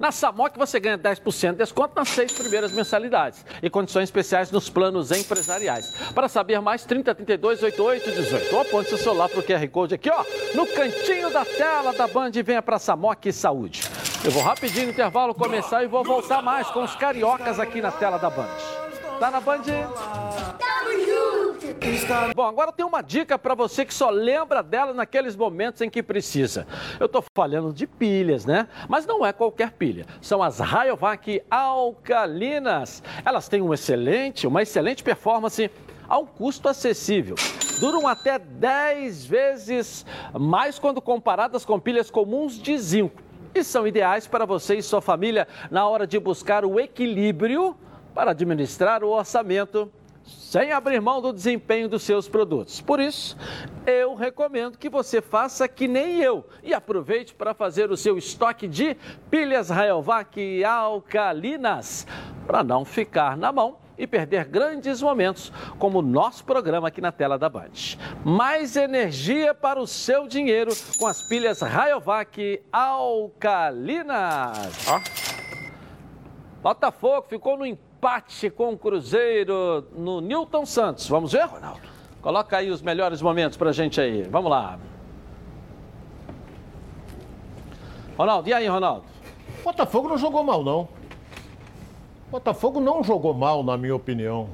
Na Samok você ganha 10% de desconto nas seis primeiras mensalidades e condições especiais nos planos empresariais. Para saber mais, 30 32 88 18. Ou aponte seu celular para o QR Code aqui, ó, no cantinho da tela da Band e venha para Samok Saúde. Eu vou rapidinho no intervalo começar e vou voltar mais com os cariocas aqui na tela da Band. Tá na Band? Tamo junto! Bom, agora tem uma dica para você que só lembra dela naqueles momentos em que precisa. Eu tô falando de pilhas, né? Mas não é qualquer pilha. São as Rayovac alcalinas. Elas têm um excelente, uma excelente performance a um custo acessível. Duram até 10 vezes mais quando comparadas com pilhas comuns de zinco. E são ideais para você e sua família na hora de buscar o equilíbrio para administrar o orçamento sem abrir mão do desempenho dos seus produtos. Por isso, eu recomendo que você faça que nem eu e aproveite para fazer o seu estoque de pilhas Rayovac alcalinas, para não ficar na mão e perder grandes momentos, como o nosso programa aqui na tela da Band. Mais energia para o seu dinheiro com as pilhas Rayovac alcalinas. Ó. Botafogo ficou no empate empate com o Cruzeiro no Newton Santos. Vamos ver, Ronaldo? Coloca aí os melhores momentos pra gente aí. Vamos lá. Ronaldo, e aí, Ronaldo? Botafogo não jogou mal, não. Botafogo não jogou mal, na minha opinião.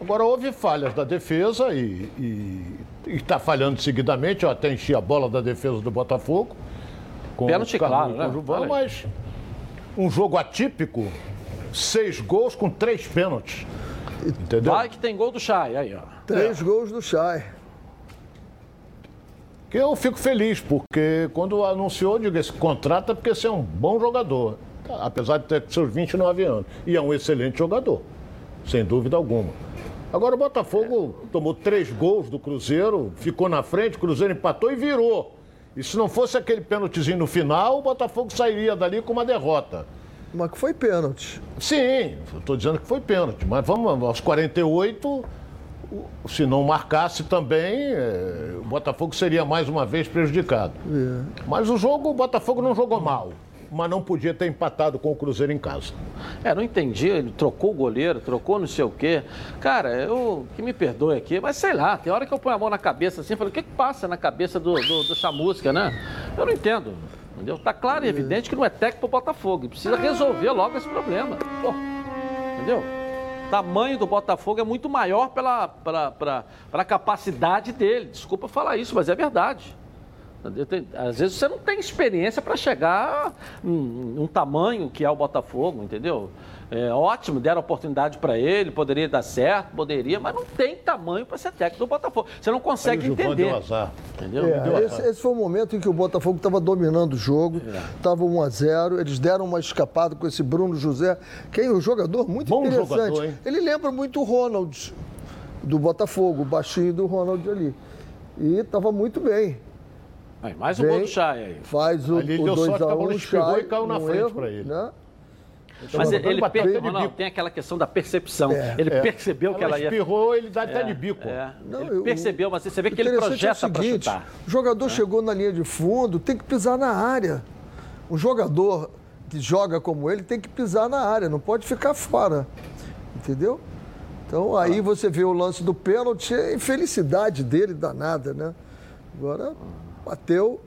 Agora, houve falhas da defesa e está falhando seguidamente. Eu até enchi a bola da defesa do Botafogo. Com Pênalti, claro, né? Mas um jogo atípico seis gols com três pênaltis. Entendeu? Vai que tem gol do Chay, aí, ó. Três é. gols do Chay. Que eu fico feliz, porque quando anunciou, diga esse contrato é porque você é um bom jogador. Apesar de ter seus 29 anos. E é um excelente jogador, sem dúvida alguma. Agora o Botafogo é. tomou três gols do Cruzeiro, ficou na frente, o Cruzeiro empatou e virou. E se não fosse aquele pênaltizinho no final, o Botafogo sairia dali com uma derrota. Mas que foi pênalti. Sim, estou dizendo que foi pênalti. Mas vamos aos 48, se não marcasse também, é, o Botafogo seria mais uma vez prejudicado. É. Mas o jogo, o Botafogo não jogou mal. Mas não podia ter empatado com o Cruzeiro em casa. É, não entendi. Ele trocou o goleiro, trocou não sei o quê. Cara, eu que me perdoe aqui, mas sei lá, tem hora que eu ponho a mão na cabeça assim, falo, o que, que passa na cabeça do, do, do Chamusca, né? Eu não entendo. Entendeu? Tá claro e evidente que não é técnico pro Botafogo. Precisa resolver logo esse problema. Pô, entendeu? O tamanho do Botafogo é muito maior pela, pela, pela, capacidade dele. Desculpa falar isso, mas é verdade. Às vezes você não tem experiência para chegar em um tamanho que é o Botafogo, entendeu? É, ótimo, deram oportunidade para ele, poderia dar certo, poderia, mas não tem tamanho para ser técnico do Botafogo. Você não consegue entender. Azar. Entendeu? É, esse, esse, foi o momento em que o Botafogo estava dominando o jogo, estava é. 1 a 0 eles deram uma escapada com esse Bruno José, que é um jogador muito Bom interessante. Jogador, ele lembra muito o Ronald do Botafogo, o baixinho do Ronald ali. E estava muito bem. Aí, mais um Vem, gol do Chay aí. Faz o, ali o 2 a 1 um, e caiu na frente para ele. Né? Mas ele, ele per... não, tem aquela questão da percepção. É, ele é. percebeu ela que ela ia. espirrou, ele dá até é, de bico. É. Não, ele eu, percebeu, mas você vê que ele é projeta é para chutar. O jogador chegou na linha de fundo, tem que pisar na área. Um jogador que joga como ele tem que pisar na área, não pode ficar fora. Entendeu? Então aí você vê o lance do pênalti, a infelicidade dele danada, né? Agora bateu,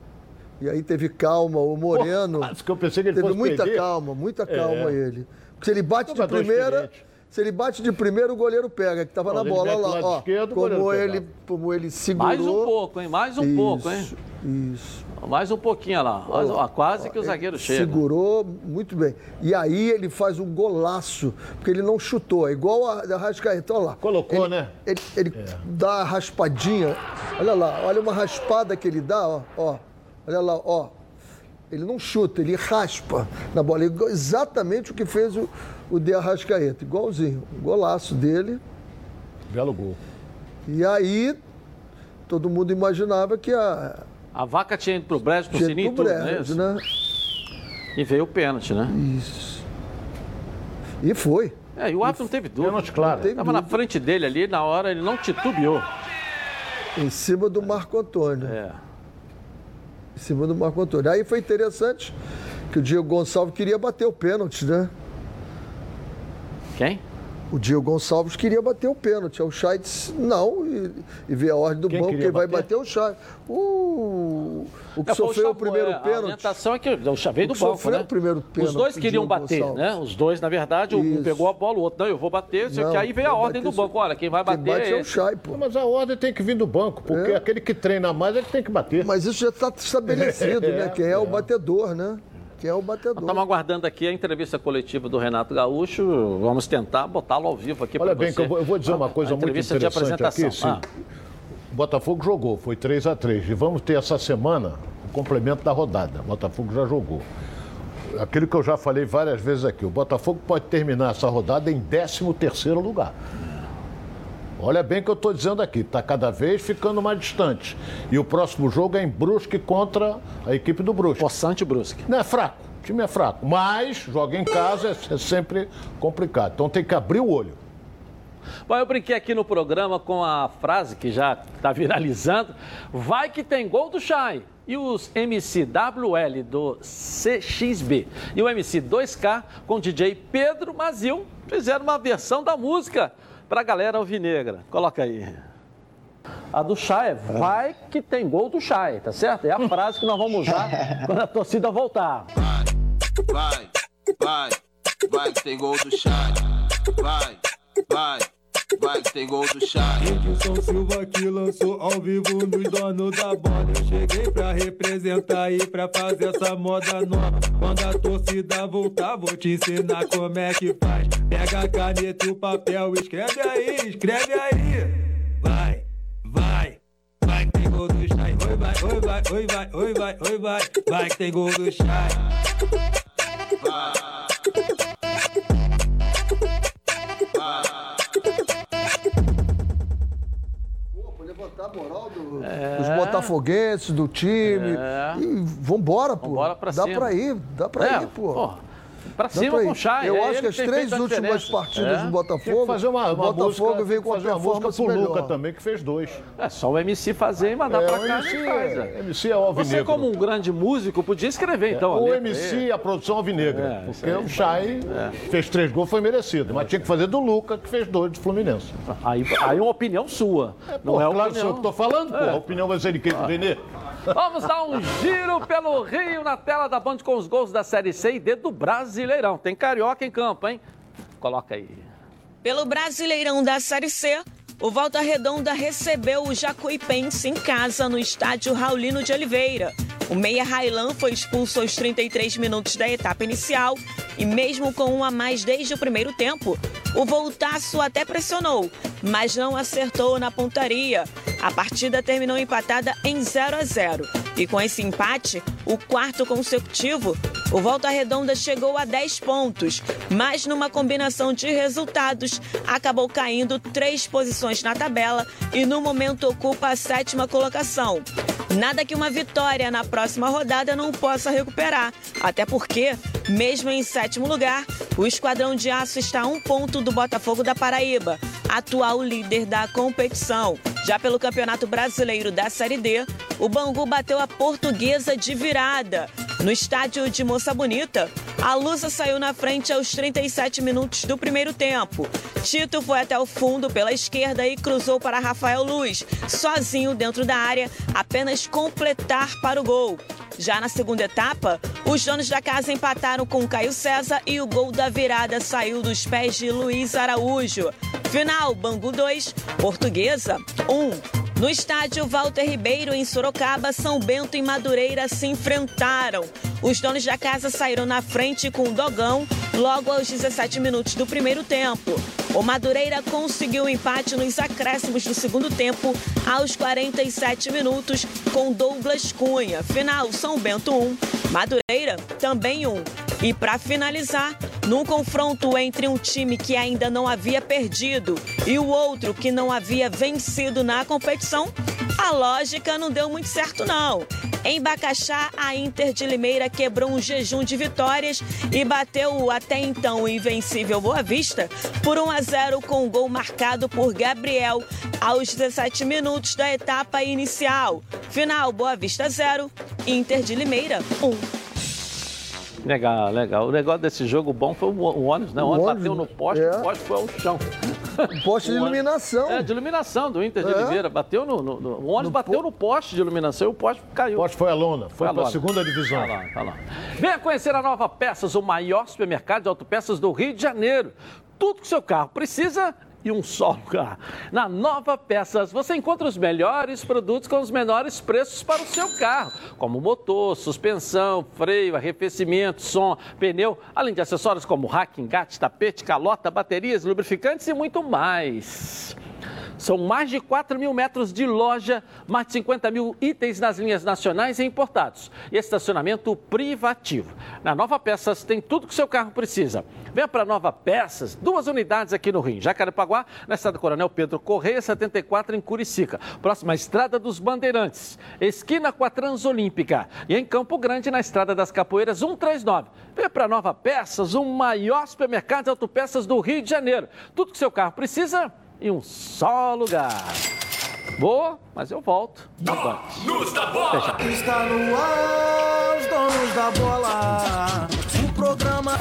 e aí teve calma, o Moreno. Pô, que eu pensei que ele teve muita perder. calma, muita calma é. ele. Porque se ele bate de primeira. Se ele bate de primeira, o goleiro pega, que estava na bola. Olha lá, ó. Esquerdo, como, ele, como ele segurou. Mais um pouco, hein? Mais um isso, pouco, hein? Isso. Mais um pouquinho lá. Ó, quase ó, que o zagueiro chega. Segurou muito bem. E aí ele faz um golaço, porque ele não chutou. É igual a, a Rascaeta. Olha lá. Colocou, ele, né? Ele, ele é. dá a raspadinha. Olha lá, olha uma raspada que ele dá, ó. ó. Olha lá, ó. Ele não chuta, ele raspa na bola. Exatamente o que fez o, o De Arrascaeta. Igualzinho. O golaço dele. Belo gol. E aí, todo mundo imaginava que a. A vaca tinha ido pro brejo com o tinha sininho e pro brejo, isso? né? E veio o pênalti, né? Isso. E foi. É, e o árbitro não teve dúvida. Pênalti claro. Teve Tava na frente dele ali, na hora ele não titubeou. Em cima do Marco Antônio. É. Em cima do Marco Antônio. Aí foi interessante que o Diego Gonçalves queria bater o pênalti, né? Quem? O Diego Gonçalves queria bater o pênalti. Aí O Chay disse não e, e veio a ordem do Quem banco. Quem vai bater? bater é o Chay. O, o que É, foi sofreu o Chavô, primeiro é, A pênalti. orientação é que o Chavei do O que banco, sofreu né? o primeiro Os pênalti dois do queriam bater, Gonçalves. né? Os dois, na verdade, um Isso. pegou a bola, o outro, não, eu vou bater, só que Não, aí veio a quem ordem do bater- banco. Olha, quem vai Quem bater bate é é o. Chay, pô. Mas a ordem tem que vir do banco, porque É. aquele que treina mais é que tem que bater. Mas isso já está estabelecido, né? Quem é o batedor, né? Quem é o batedor. Estamos aguardando aqui a entrevista coletiva do Renato Gaúcho. Vamos tentar botá-lo ao vivo aqui Olha para bem, você. que eu vou, eu vou dizer uma coisa a muito entrevista de interessante apresentação. aqui. sim. Ah, O Botafogo jogou, foi 3 a 3 E vamos ter essa semana o complemento da rodada. O Botafogo já jogou. Aquilo que eu já falei várias vezes aqui, o Botafogo pode terminar essa rodada em 13 terceiro lugar. Olha bem o que eu estou dizendo aqui, está cada vez ficando mais distante. E o próximo jogo é em Brusque contra a equipe do Brusque. Poçante Brusque. Não é fraco, o time é fraco, mas joga em casa é, é sempre complicado. Então tem que abrir o olho. Bom, eu brinquei aqui no programa com a frase que já está viralizando. Vai que tem gol do Chay. E os MCWL do CXB e o MC 2K com o DJ Pedro Mazil fizeram uma versão da música para a galera alvinegra. Coloca aí. A do Chay é vai que tem gol do Chay, tá certo? É a frase que nós vamos usar quando a torcida voltar. Vai, vai, vai que tem gol do Chay. Vai, vai, vai que tem gol do Chay. Edson Silva que lançou ao vivo nos donos da bola. Eu cheguei pra representar e pra fazer essa moda nova. Quando a torcida voltar, vou te ensinar como é que faz. Pega a caneta e o papel, escreve aí, escreve aí. Vai, vai, vai que tem gol do Chay. Oi, vai, oi, vai, oi, vai, oi, vai, oi, vai. Vai que tem gol do Chay. Pô, levantar a moral do- dos botafoguenses, do time. É. E vambora, pô. Vambora pra dá cima. pra ir, dá pra É, ir, pô. pô, Pra Dá cima com o Chay. Eu é acho que as três últimas partidas É. do Botafogo, Tem que fazer uma, o uma Botafogo música, veio com que a fazer uma música performance pro Luca também, que fez dois. É só o MC fazer e mandar É, pra o cá MC faz. é- é. MC é alvinegro. Você, como um grande músico, podia escrever, então. a o MC e a produção alvinegra. É, porque o Chay fez três gols, foi merecido. Mas tinha que fazer do Luca, que fez dois do Fluminense. Aí, aí é uma opinião sua. não Pô, é claro, opinião. sou eu que tô falando, pô. É. A opinião vai ser de quem? Do Renê? Vamos dar um giro pelo Rio na tela da Band com os gols da Série C e D do Brasileirão. Tem carioca em campo, hein? Coloca aí. Pelo Brasileirão da Série C, o Volta Redonda recebeu o Jacuipense em casa no estádio Raulino de Oliveira. O meia Railan foi expulso aos 33 minutos da etapa inicial e mesmo com um a mais desde o primeiro tempo, o Voltaço até pressionou, mas não acertou na pontaria. A partida terminou empatada em 0 a 0 e com esse empate, o quarto consecutivo, o Volta Redonda chegou a 10 pontos, mas numa combinação de resultados, acabou caindo três posições na tabela e no momento ocupa a sétima colocação. Nada que uma vitória na próxima rodada não possa recuperar, até porque, mesmo em sétimo lugar, o Esquadrão de Aço está a um ponto do Botafogo da Paraíba, atual líder da competição. Já pelo Campeonato Brasileiro da Série D, o Bangu bateu a Portuguesa de virada. No estádio de Moça Bonita, a Lusa saiu na frente aos 37 minutos do primeiro tempo. Tito foi até o fundo pela esquerda e cruzou para Rafael Luz, sozinho dentro da área, apenas completar para o gol. Já na segunda etapa, os donos da casa empataram com Caio César e o gol da virada saiu dos pés de Luiz Araújo. Final, Bangu 2, Portuguesa 1. No estádio Walter Ribeiro, em Sorocaba, São Bento e Madureira se enfrentaram. Os donos da casa saíram na frente com o Dogão logo aos 17 minutos do primeiro tempo. O Madureira conseguiu o empate nos acréscimos do segundo tempo aos 47 minutos com Douglas Cunha. Final, São Bento 1, Madureira também 1. E para finalizar, num confronto entre um time que ainda não havia perdido e o outro que não havia vencido na competição, A lógica não deu muito certo, não. Em Bacaxá, a Inter de Limeira quebrou um jejum de vitórias e bateu o até então invencível Boa Vista por 1 a 0 com um gol marcado por Gabriel aos 17 minutos da etapa inicial. Final Boa Vista 0, Inter de Limeira 1. Legal, legal. O negócio desse jogo bom foi o ônibus, né? O, o ônibus bateu no poste, é. o poste foi ao chão. O poste de iluminação. É, de iluminação do Inter de é. Oliveira. Bateu no, no, no, o ônibus no bateu po... no poste de iluminação e o poste caiu. O poste foi a lona, foi, foi para a segunda divisão. Tá lá, tá lá. Venha conhecer a Nova Peças, o maior supermercado de autopeças do Rio de Janeiro. Tudo que seu carro precisa e um só lugar. Na Nova Peças, você encontra os melhores produtos com os menores preços para o seu carro, como motor, suspensão, freio, arrefecimento, som, pneu, além de acessórios como rack, engate, tapete, calota, baterias, lubrificantes e muito mais. São mais de 4 mil metros de loja, mais de 50 mil itens nas linhas nacionais e importados. E estacionamento privativo. Na Nova Peças tem tudo que seu carro precisa. Venha para Nova Peças, duas unidades aqui no Rio. Jacarepaguá, na estrada Coronel Pedro Correia, 74 em Curicica. Próxima Estrada dos Bandeirantes, esquina com a Transolímpica. E em Campo Grande, na Estrada das Capoeiras, 139. Venha para Nova Peças, o maior supermercado de autopeças do Rio de Janeiro. Tudo que seu carro precisa em um só lugar. Boa, mas eu volto. Donos da bola! Fecha. Está no ar, os donos da bola. O programa.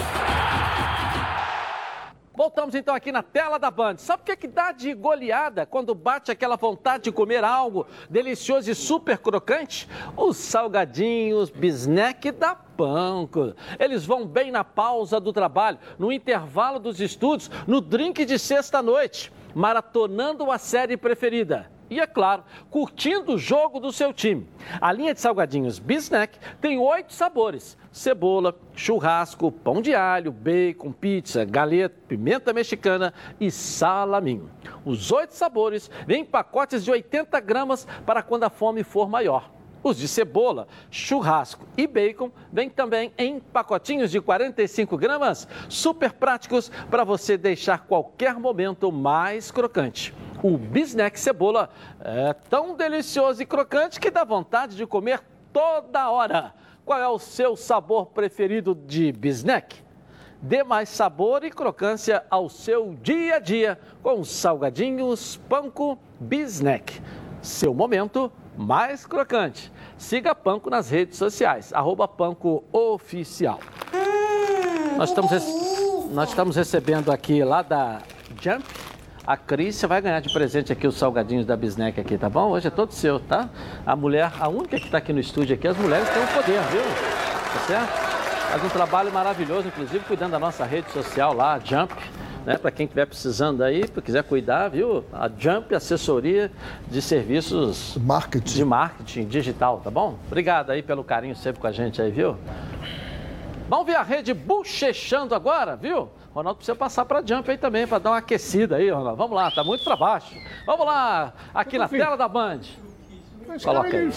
Voltamos então aqui na tela da Band. Sabe o que, é que dá de goleada quando bate aquela vontade de comer algo delicioso e super crocante? Os salgadinhos bisnack da Panko. Eles vão bem na pausa do trabalho, no intervalo dos estudos, no drink de sexta-noite maratonando a série preferida. E, é claro, curtindo o jogo do seu time. A linha de salgadinhos Bisnack tem oito sabores: cebola, churrasco, pão de alho, bacon, pizza, galeta, pimenta mexicana e salaminho. Os oito sabores vêm em pacotes de 80 gramas para quando a fome for maior. Os de cebola, churrasco e bacon vêm também em pacotinhos de 45 gramas, super práticos para você deixar qualquer momento mais crocante. O Bisnack Cebola é tão delicioso e crocante que dá vontade de comer toda hora. Qual é o seu sabor preferido de Bisnack? Dê mais sabor e crocância ao seu dia a dia com os salgadinhos Panko Bisnack. Seu momento mais crocante. Siga Panco nas redes sociais, arroba Panco Oficial. Nós estamos, nós estamos recebendo aqui lá da Jump. A Cris, você vai ganhar de presente aqui os salgadinhos da Bisnec aqui, tá bom? Hoje é todo seu, tá? A mulher, a única que está aqui no estúdio aqui, as mulheres têm o poder, viu? Tá certo? Faz um trabalho maravilhoso, inclusive cuidando da nossa rede social lá, Jump né? Para quem estiver precisando aí, quiser cuidar, viu? A Jump Assessoria de Serviços marketing. de Marketing Digital, tá bom? Obrigado aí pelo carinho sempre com a gente aí, viu? Vamos ver a rede bochechando agora, viu? Ronaldo precisa passar para Jump aí também, para dar uma aquecida aí, Ronaldo. Vamos lá, tá muito para baixo. Vamos lá, aqui na tela da Band. Coloca aí.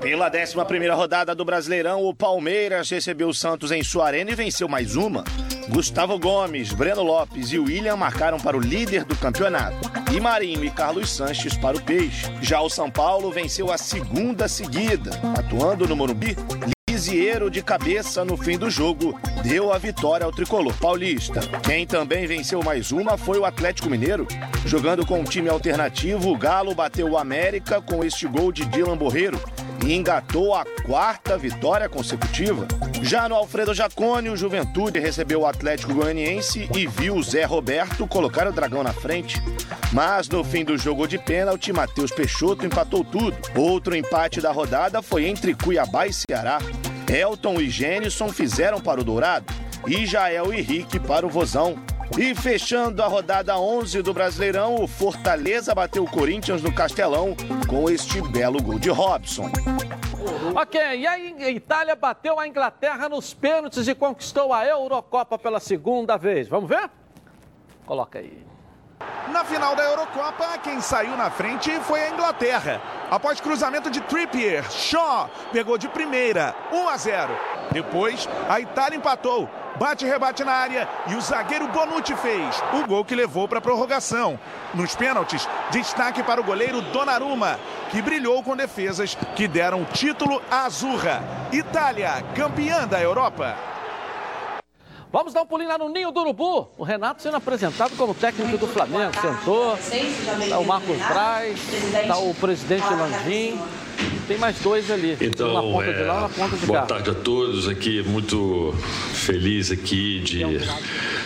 Pela 11 rodada do Brasileirão, o Palmeiras recebeu o Santos em sua arena e venceu mais uma. Gustavo Gomes, Breno Lopes e William marcaram para o líder do campeonato. E Marinho e Carlos Sanches para o Peixe. Já o São Paulo venceu a segunda seguida, atuando no Morumbi. Lisieiro de cabeça no fim do jogo deu a vitória ao tricolor paulista. Quem também venceu mais uma foi o Atlético Mineiro. Jogando com um time alternativo, o Galo bateu o América com este gol de Dylan Borreiro e engatou a quarta vitória consecutiva. Já no Alfredo Jacone, o Juventude recebeu o Atlético Goianiense e viu o Zé Roberto colocar o Dragão na frente. Mas no fim do jogo de pênalti, Matheus Peixoto empatou tudo. Outro empate da rodada foi entre Cuiabá e Ceará. Elton e Gênison fizeram para o Dourado e Jael e Rick para o Vozão. E fechando a rodada 11 do Brasileirão, o Fortaleza bateu o Corinthians no Castelão com este belo gol de Robson. Ok, e a Itália bateu a Inglaterra nos pênaltis e conquistou a Eurocopa pela segunda vez. Vamos ver? Coloca aí. Na final da Eurocopa, quem saiu na frente foi a Inglaterra. Após cruzamento de Trippier, Shaw pegou de primeira, 1 a 0. Depois, a Itália empatou Bate rebate na área e o zagueiro Bonucci fez o gol que levou para a prorrogação. Nos pênaltis, destaque para o goleiro Donnarumma, que brilhou com defesas que deram o título à Azurra. Itália, campeã da Europa. Vamos dar um pulinho lá no Ninho do Urubu. O Renato sendo apresentado como técnico do Flamengo. Sentou, está o Marcos Braz, está o presidente Landim. Tem mais dois ali. Então, na ponta é, de lá, ponta de boa cá. tarde a todos aqui, muito feliz aqui de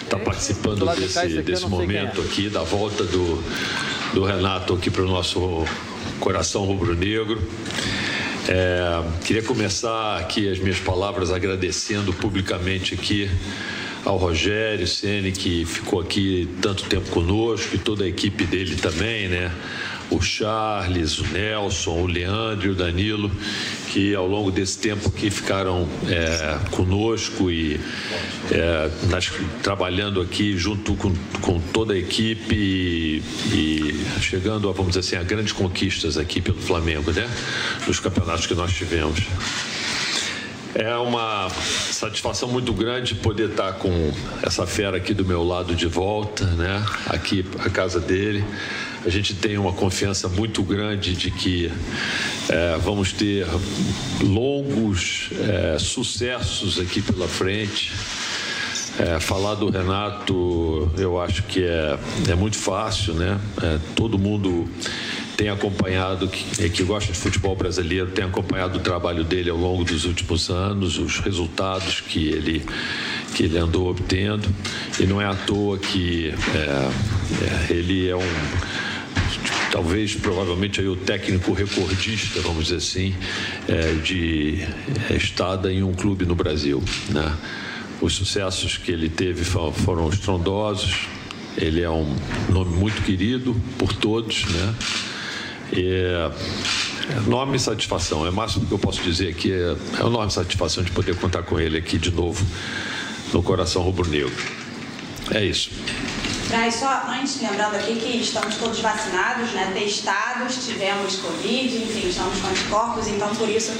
estar participando Do lado de cá, esse desse, desse momento é. aqui, da volta do, do Renato aqui para o nosso coração rubro-negro. É, queria começar aqui as minhas palavras agradecendo publicamente aqui ao Rogério Ceni que ficou aqui tanto tempo conosco e toda a equipe dele também, né? O Charles, o Nelson, o Leandro e o Danilo, que ao longo desse tempo aqui ficaram é, conosco e é, nas- trabalhando aqui junto com, com toda a equipe e, e chegando a, vamos dizer assim, a grandes conquistas aqui pelo Flamengo, né? Nos campeonatos que nós tivemos. É uma satisfação muito grande poder estar com essa fera aqui do meu lado de volta, né? Aqui a casa dele. A gente tem uma confiança muito grande de que eh, vamos ter longos eh, sucessos aqui pela frente. É, falar do Renato, eu acho que é, é muito fácil, né? É, todo mundo tem acompanhado, que, é, que gosta de futebol brasileiro, tem acompanhado o trabalho dele ao longo dos últimos anos, os resultados que ele, que ele andou obtendo. E não é à toa que é, é, ele é um talvez provavelmente aí o técnico recordista, vamos dizer assim, é, de é, estada em um clube no Brasil, né? Os sucessos que ele teve fo- foram estrondosos. Ele é um nome muito querido por todos, né? É enorme satisfação. É o máximo que eu posso dizer aqui. É, é enorme satisfação de poder contar com ele aqui de novo no coração rubro-negro. É isso. Braz, só antes, lembrando aqui que estamos todos vacinados, né, testados, tivemos Covid, enfim, estamos com anticorpos, então por isso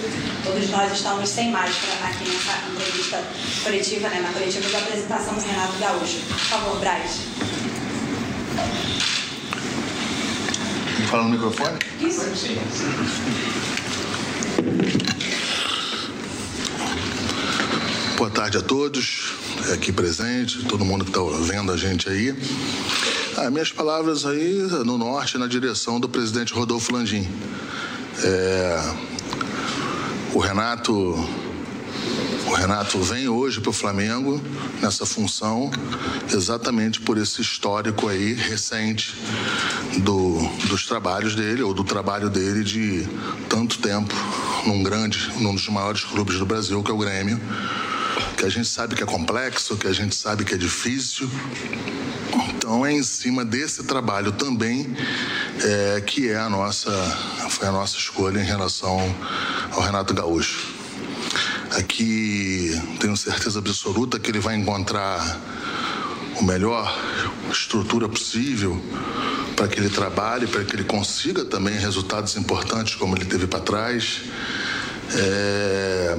todos nós estamos sem máscara aqui nessa entrevista coletiva, né, na coletiva de apresentação do Renato Gaúcho. Por favor, Braz. Fala no microfone? Isso. Boa tarde a todos aqui presentes, todo mundo que está vendo a gente aí. Ah, minhas palavras aí no norte, na direção do presidente Rodolfo Landim. É, o Renato, o Renato vem hoje para o Flamengo nessa função exatamente por esse histórico aí recente do, dos trabalhos dele ou do trabalho dele de tanto tempo num grande, num dos maiores clubes do Brasil que é o Grêmio que a gente sabe que é complexo, que a gente sabe que é difícil. Então é em cima desse trabalho também é, que é a nossa, foi a nossa escolha em relação ao Renato Gaúcho. Aqui tenho certeza absoluta que ele vai encontrar o melhor estrutura possível para que ele trabalhe, para que ele consiga também resultados importantes como ele teve para trás. É,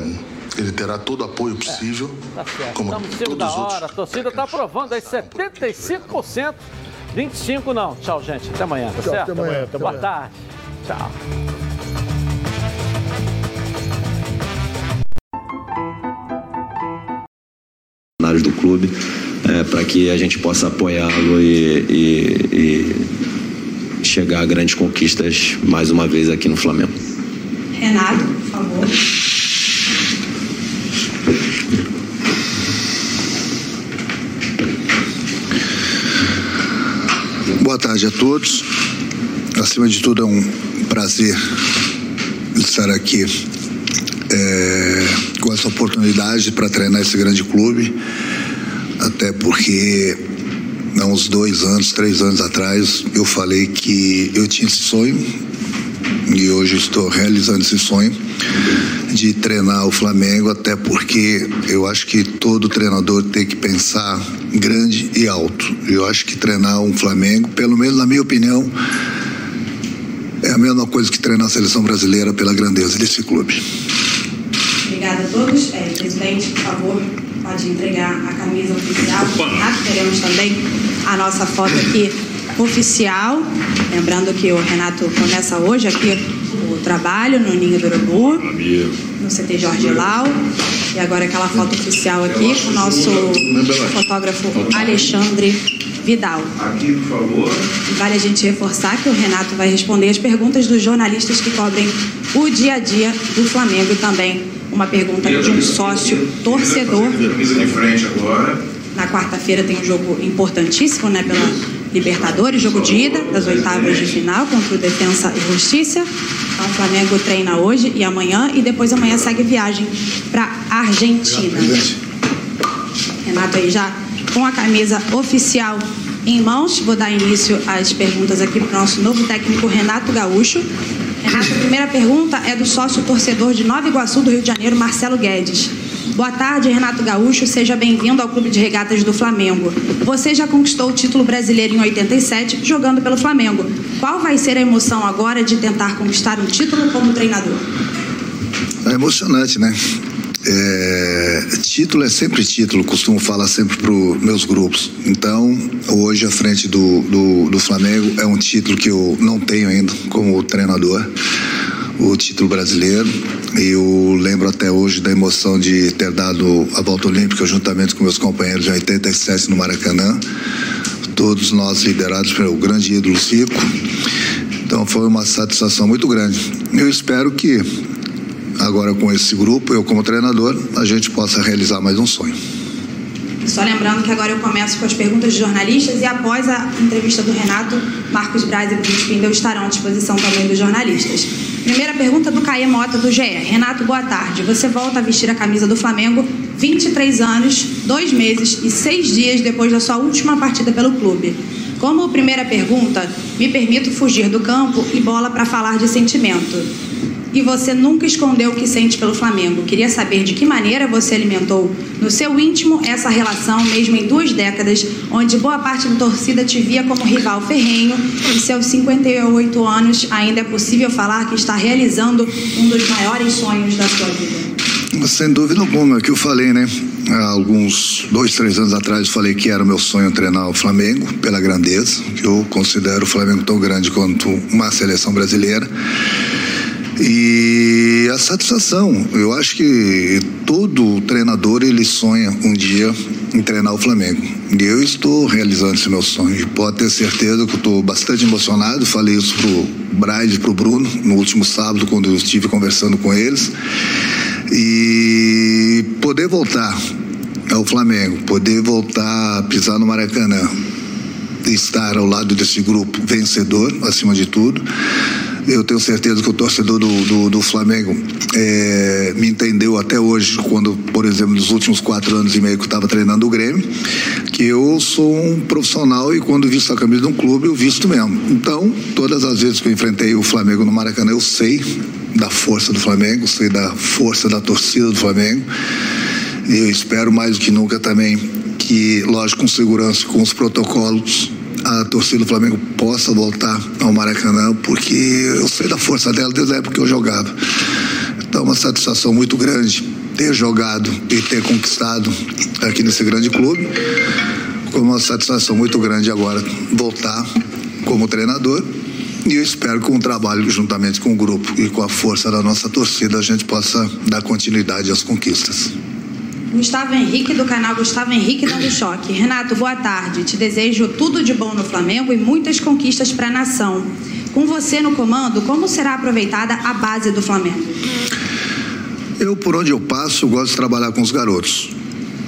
ele terá todo o apoio possível, Tá certo. como Estamos em cima todos da os outros. hora. A torcida está aprovando aí 75%. 25% não. Tchau, gente. Até amanhã, tá Tchau, certo? até amanhã, até Boa amanhã. tarde. Tchau. do clube para que a gente possa apoiá-lo e, e- e chegar a grandes conquistas mais uma vez aqui no Flamengo. Renato, por favor. Boa tarde a todos. Acima de tudo, é um prazer estar aqui é, com essa oportunidade para treinar esse grande clube. Até porque, há uns dois anos, três anos atrás, eu falei que eu tinha esse sonho e hoje estou realizando esse sonho de treinar o Flamengo, até porque eu acho que todo treinador tem que pensar grande e alto. Eu acho que treinar um Flamengo, pelo menos na minha opinião, é a mesma coisa que treinar a seleção brasileira pela grandeza desse clube. Obrigada a todos. É, presidente, por favor, pode entregar a camisa oficial. Renato, teremos também a nossa foto aqui oficial. Lembrando que o Renato começa hoje aqui o trabalho no Ninho do Urubu, no CT Jorge Lau. E agora aquela foto oficial aqui com o nosso fotógrafo Alexandre Vidal. Aqui, por favor. Vale a gente reforçar que o Renato vai responder as perguntas dos jornalistas que cobrem o dia a dia do Flamengo e também uma pergunta de um sócio torcedor. Na quarta-feira tem um jogo importantíssimo, né, pela Libertadores, jogo de ida das oitavas de final contra o Defensa e Justiça. Então, o Flamengo treina hoje e amanhã e depois amanhã segue viagem para Argentina. Renato aí já com a camisa oficial em mãos. Vou dar início às perguntas aqui para o nosso novo técnico Renato Gaúcho. Renato, a primeira pergunta é do sócio torcedor de Nova Iguaçu, do Rio de Janeiro, Marcelo Guedes. Boa tarde, Renato Gaúcho. Seja bem-vindo ao Clube de Regatas do Flamengo. Você já conquistou o título brasileiro em 87, jogando pelo Flamengo. Qual vai ser a emoção agora de tentar conquistar um título como treinador? É emocionante, né? É, título é sempre título, costumo falar sempre para os meus grupos. Então, hoje, à frente do, do, do Flamengo, é um título que eu não tenho ainda como treinador o título brasileiro. Eu lembro até hoje da emoção de ter dado a volta olímpica juntamente com meus companheiros em 87 no Maracanã. Todos nós liderados pelo grande ídolo Zico. Então foi uma satisfação muito grande. Eu espero que agora com esse grupo, eu como treinador, a gente possa realizar mais um sonho. Só lembrando que agora eu começo com as perguntas de jornalistas e após a entrevista do Renato, Marcos Braz e Bruno Spindel estarão à disposição também dos jornalistas. Primeira pergunta do Caê Mota, do GE. Renato, boa tarde. Você volta a vestir a camisa do Flamengo 23 anos, 2 meses e 6 dias depois da sua última partida pelo clube. Como primeira pergunta, me permito fugir do campo e bola para falar de sentimento e você nunca escondeu o que sente pelo Flamengo. Queria saber de que maneira você alimentou no seu íntimo essa relação, mesmo em duas décadas, onde boa parte da torcida te via como rival ferrenho e seus 58 anos ainda é possível falar que está realizando um dos maiores sonhos da sua vida. Sem dúvida alguma, é o que eu falei, né? Há alguns dois, três anos atrás falei que era meu sonho treinar o Flamengo pela grandeza, que eu considero o Flamengo tão grande quanto uma seleção brasileira. E a satisfação, eu acho que todo treinador ele sonha um dia em treinar o Flamengo. E eu estou realizando esse meu sonho. E pode ter certeza que eu estou bastante emocionado. Falei isso pro Bride e pro Bruno no último sábado, quando eu estive conversando com eles. E poder voltar ao Flamengo, poder voltar a pisar no Maracanã, estar ao lado desse grupo vencedor, acima de tudo eu tenho certeza que o torcedor do, do, do Flamengo é, me entendeu até hoje, quando, por exemplo, nos últimos quatro anos e meio que eu estava treinando o Grêmio, que eu sou um profissional e quando visto a camisa de um clube, eu visto mesmo. Então, todas as vezes que eu enfrentei o Flamengo no Maracanã, eu sei da força do Flamengo, sei da força da torcida do Flamengo. E eu espero mais do que nunca também que, lógico, com segurança, com os protocolos a torcida do Flamengo possa voltar ao Maracanã, porque eu sei da força dela desde a época que eu jogava. Então, uma satisfação muito grande ter jogado e ter conquistado aqui nesse grande clube. Como uma satisfação muito grande agora voltar como treinador. E eu espero que com o trabalho juntamente com o grupo e com a força da nossa torcida a gente possa dar continuidade às conquistas. Gustavo Henrique, do canal Gustavo Henrique Dando Choque. Renato, boa tarde. Te desejo tudo de bom no Flamengo e muitas conquistas para a nação. Com você no comando, como será aproveitada a base do Flamengo? Eu, por onde eu passo, gosto de trabalhar com os garotos.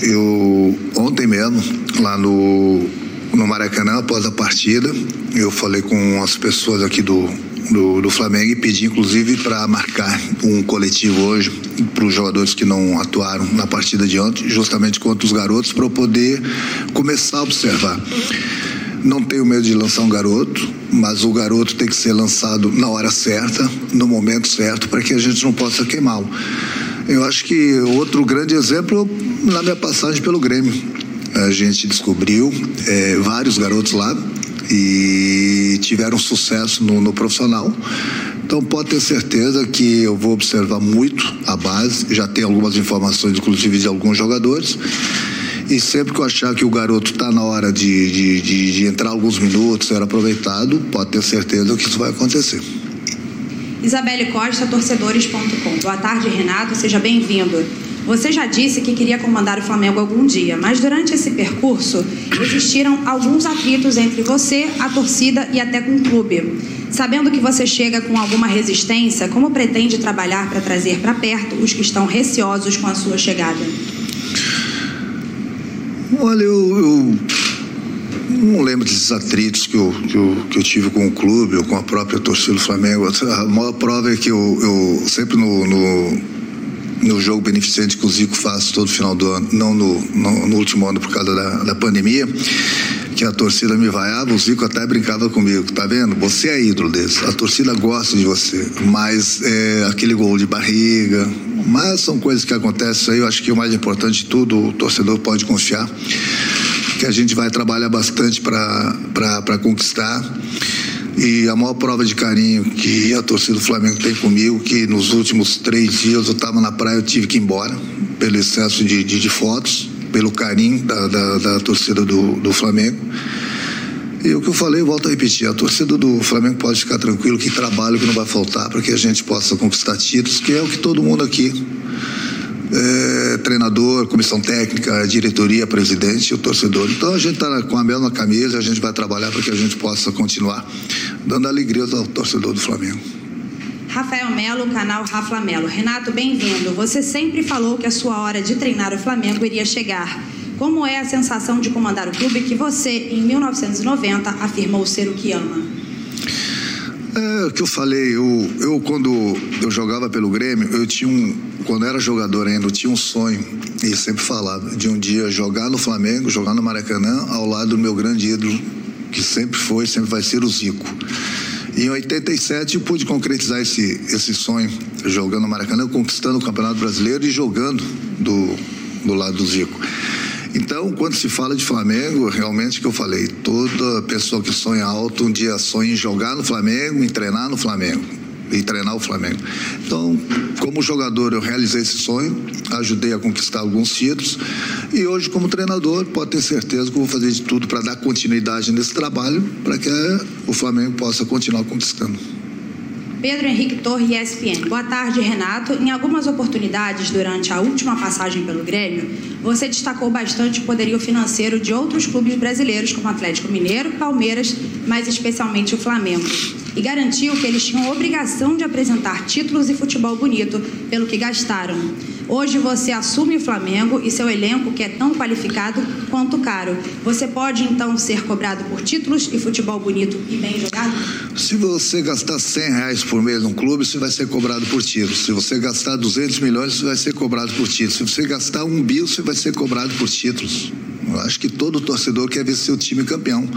Eu, ontem mesmo, lá no, no Maracanã, após a partida, eu falei com as pessoas aqui do, do, do Flamengo e pedi, inclusive, para marcar um coletivo hoje para os jogadores que não atuaram na partida de ontem, justamente contra os garotos, para eu poder começar a observar. Não tenho medo de lançar um garoto, mas o garoto tem que ser lançado na hora certa, no momento certo, para que a gente não possa queimá-lo. Eu acho que outro grande exemplo na minha passagem pelo Grêmio. A gente descobriu é, vários garotos lá e tiveram sucesso no, no profissional Então pode ter certeza que eu vou observar muito a base, já tem algumas informações, inclusive de alguns jogadores. E sempre que eu achar que o garoto está na hora de, de, de, de entrar alguns minutos, ser aproveitado, pode ter certeza que isso vai acontecer. Isabelle Costa, torcedores.com. Boa tarde, Renato, seja bem-vindo. Você já disse que queria comandar o Flamengo algum dia, mas durante esse percurso existiram alguns atritos entre você, a torcida e até com o clube. Sabendo que você chega com alguma resistência, como pretende trabalhar para trazer para perto os que estão receosos com a sua chegada? Olha, eu, eu não lembro desses atritos que eu, que eu, que, eu, tive com o clube ou com a própria torcida do Flamengo. A maior prova é que eu, eu sempre no, no, no, jogo beneficente que o Zico faz todo final do ano, não no, no, no último ano por causa da, da pandemia, que a torcida me vaiava, o Zico até brincava comigo, tá vendo? Você é ídolo deles, a torcida gosta de você, mas é, aquele gol de barriga, mas são coisas que acontecem aí, eu acho que o mais importante de tudo, o torcedor pode confiar, que a gente vai trabalhar bastante para conquistar. E a maior prova de carinho que a torcida do Flamengo tem comigo, que nos últimos três dias eu estava na praia, eu tive que ir embora, pelo excesso de, de, de fotos, pelo carinho da, da, da torcida do, do Flamengo. E o que eu falei, eu volto a repetir: a torcida do Flamengo pode ficar tranquilo que trabalho que não vai faltar para que a gente possa conquistar títulos, que é o que todo mundo aqui, é, treinador, comissão técnica, diretoria, presidente e o torcedor. Então a gente está com a mesma camisa, a gente vai trabalhar para que a gente possa continuar dando alegria ao torcedor do Flamengo. Rafael Melo, canal Rafa Melo. Renato, bem-vindo. Você sempre falou que a sua hora de treinar o Flamengo iria chegar. Como é a sensação de comandar o clube que você, em 1990, afirmou ser o que ama? É o que eu falei, eu, eu quando eu jogava pelo Grêmio, eu tinha um, quando era jogador ainda, eu tinha um sonho, e sempre falava, de um dia jogar no Flamengo, jogar no Maracanã, ao lado do meu grande ídolo, que sempre foi, sempre vai ser o Zico. E em 87 eu pude concretizar esse, esse sonho, jogando no Maracanã, conquistando o Campeonato Brasileiro e jogando do, do lado do Zico. Então, quando se fala de Flamengo, realmente que eu falei, toda pessoa que sonha alto um dia sonha em jogar no Flamengo, em treinar no Flamengo e treinar o Flamengo. Então, como jogador, eu realizei esse sonho, ajudei a conquistar alguns títulos e hoje, como treinador, pode ter certeza que vou fazer de tudo para dar continuidade nesse trabalho, para que o Flamengo possa continuar conquistando. Pedro Henrique Torre, ESPN. Boa tarde, Renato. Em algumas oportunidades durante a última passagem pelo Grêmio, você destacou bastante o poderio financeiro de outros clubes brasileiros, como Atlético Mineiro, Palmeiras, mas especialmente o Flamengo. E garantiu que eles tinham obrigação de apresentar títulos e futebol bonito pelo que gastaram. Hoje você assume o Flamengo e seu elenco, que é tão qualificado quanto caro. Você pode então ser cobrado por títulos e futebol bonito e bem jogado? Se você gastar 100 reais por mês num clube, você vai ser cobrado por títulos. Se você gastar 200 milhões, você vai ser cobrado por títulos. Se você gastar um bil, você vai ser cobrado por títulos. Acho que todo torcedor quer ver seu time campeão.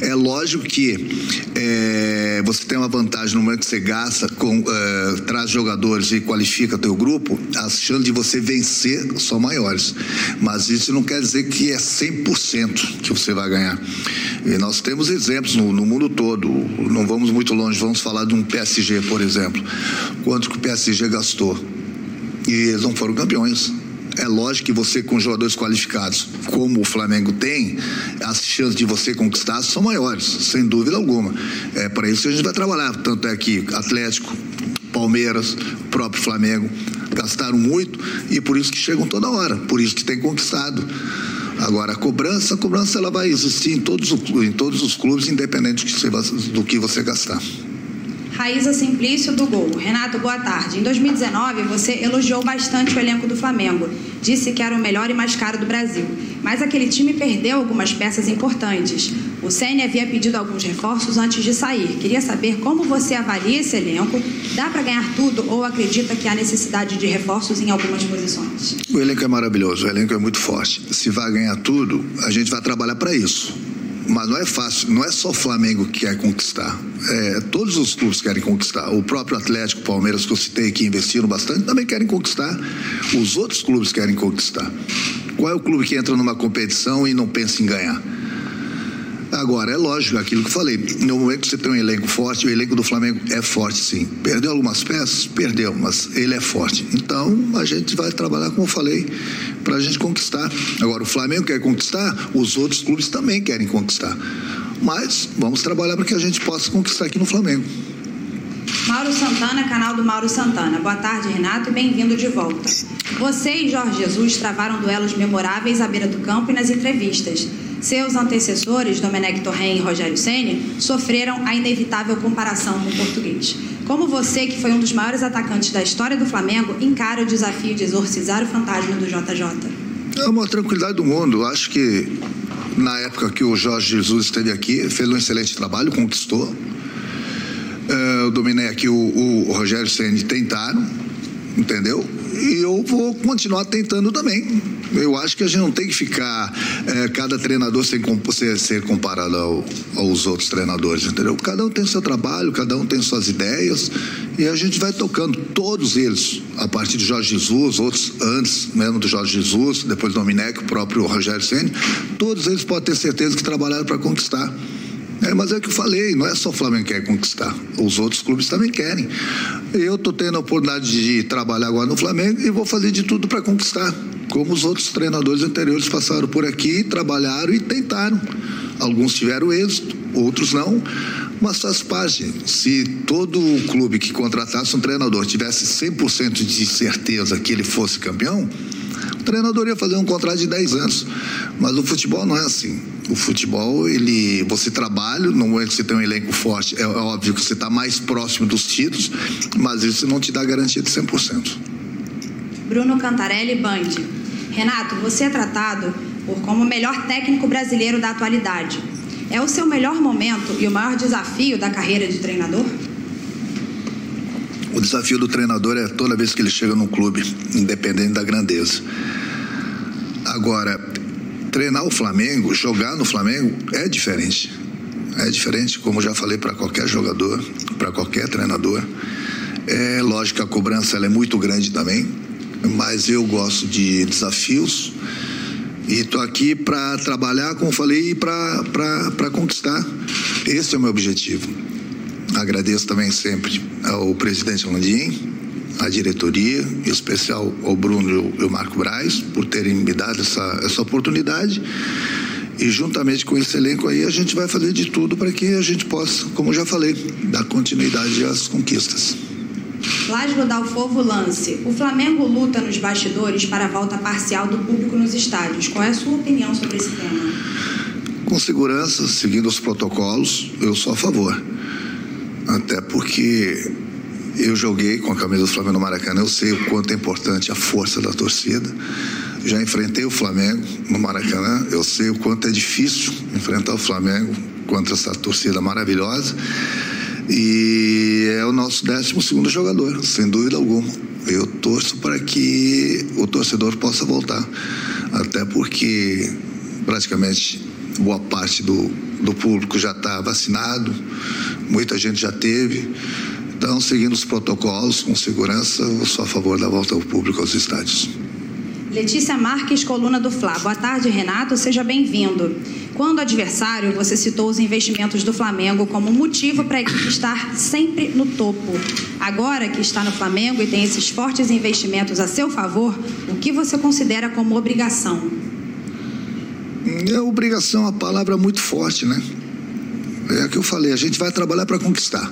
É lógico que é, você tem uma vantagem no momento que você gasta, com, é, traz jogadores e qualifica teu grupo, as chances de você vencer são maiores. Mas isso não quer dizer que é 100% que você vai ganhar. E nós temos exemplos no, no, mundo todo. Não vamos muito longe, vamos falar de um PSG, por exemplo. Quanto que o PSG gastou? E eles não foram campeões. É lógico que você, com jogadores qualificados, como o Flamengo tem, as chances de você conquistar são maiores, sem dúvida alguma. É para isso que a gente vai trabalhar. Tanto é que Atlético, Palmeiras, próprio Flamengo gastaram muito e por isso que chegam toda hora, por isso que tem conquistado. Agora, a cobrança, a cobrança ela vai existir em todos, em todos os clubes, independente do que você gastar. Raíza Simplício do Gol. Renato, boa tarde. Em 2019, você elogiou bastante o elenco do Flamengo. Disse que era o melhor e mais caro do Brasil. Mas aquele time perdeu algumas peças importantes. O Senna havia pedido alguns reforços antes de sair. Queria saber como você avalia esse elenco. Dá para ganhar tudo ou acredita que há necessidade de reforços em algumas posições? O elenco é maravilhoso, o elenco é muito forte. Se vai ganhar tudo, a gente vai trabalhar para isso. Mas não é fácil, não é só o Flamengo que quer conquistar. É, todos os clubes querem conquistar. O próprio Atlético, Palmeiras, que eu citei, que investiram bastante, também querem conquistar. Os outros clubes querem conquistar. Qual é o clube que entra numa competição e não pensa em ganhar? Agora, é lógico, aquilo que falei, no momento que você tem um elenco forte, o elenco do Flamengo é forte sim. Perdeu algumas peças? Perdeu, mas ele é forte. Então, a gente vai trabalhar, como eu falei, para a gente conquistar. Agora, o Flamengo quer conquistar, os outros clubes também querem conquistar. Mas vamos trabalhar para que a gente possa conquistar aqui no Flamengo. Mauro Santana, canal do Mauro Santana. Boa tarde, Renato, e bem-vindo de volta. Você e Jorge Jesus travaram duelos memoráveis à beira do campo e nas entrevistas. Seus antecessores, Domenech Torren e Rogério Ceni, sofreram a inevitável comparação com o português. Como você, que foi um dos maiores atacantes da história do Flamengo, encara o desafio de exorcizar o fantasma do JJ? É uma tranquilidade do mundo. Acho que na época que o Jorge Jesus esteve aqui, fez um excelente trabalho, conquistou. É, o Domenech e o, o Rogério Ceni tentaram, entendeu? E eu vou continuar tentando também. Eu acho que a gente não tem que ficar é, cada treinador sem ser, ser comparado ao, aos outros treinadores, entendeu? Cada um tem seu trabalho, cada um tem suas ideias e a gente vai tocando todos eles, a partir de Jorge Jesus, outros antes mesmo do Jorge Jesus, depois do Dominec, o próprio Rogério Ceni, todos eles podem ter certeza que trabalharam para conquistar. É, mas é o que eu falei, não é só o Flamengo que quer conquistar, os outros clubes também querem. Eu estou tendo a oportunidade de trabalhar agora no Flamengo e vou fazer de tudo para conquistar, como os outros treinadores anteriores passaram por aqui, trabalharam e tentaram. Alguns tiveram êxito, outros não, mas faz parte. Se todo clube que contratasse um treinador tivesse 100% de certeza que ele fosse campeão, o treinador ia fazer um contrato de 10 anos. Mas o futebol não é assim. O futebol, ele, você trabalha, no momento que você tem um elenco forte, é, é óbvio que você está mais próximo dos títulos, mas isso não te dá garantia de 100%. Bruno Cantarelli, Band. Renato, você é tratado por como o melhor técnico brasileiro da atualidade. É o seu melhor momento e o maior desafio da carreira de treinador? O desafio do treinador é toda vez que ele chega num clube, independente da grandeza. Agora, treinar o Flamengo, jogar no Flamengo é diferente. É diferente, como já falei para qualquer jogador, para qualquer treinador. É lógico que a cobrança ela é muito grande também, mas eu gosto de desafios e estou aqui para trabalhar, como falei, e para conquistar. Esse é o meu objetivo. Agradeço também sempre ao presidente Landim, à diretoria, em especial ao Bruno e ao Marco Braz, por terem me dado essa, essa oportunidade. E juntamente com esse elenco aí, a gente vai fazer de tudo para que a gente possa, como já falei, dar continuidade às conquistas. Lásio Dalfovo lance. O Flamengo luta nos bastidores para a volta parcial do público nos estádios. Qual é a sua opinião sobre esse tema? Com segurança, seguindo os protocolos, eu sou a favor. Até porque eu joguei com a camisa do Flamengo no Maracanã, eu sei o quanto é importante a força da torcida. Já enfrentei o Flamengo no Maracanã, eu sei o quanto é difícil enfrentar o Flamengo contra essa torcida maravilhosa. E é o nosso 12 segundo jogador, sem dúvida alguma. Eu torço para que o torcedor possa voltar. Até porque praticamente boa parte do, do público já está vacinado, muita gente já teve. Então, seguindo os protocolos com segurança, eu sou a favor da volta ao público aos estádios. Letícia Marques, coluna do Fla. Boa tarde, Renato. Seja bem-vindo. Quando adversário, você citou os investimentos do Flamengo como motivo para a equipe estar sempre no topo. Agora que está no Flamengo e tem esses fortes investimentos a seu favor, o que você considera como obrigação? É obrigação, a palavra é muito forte, né? É o que eu falei, a gente vai trabalhar para conquistar.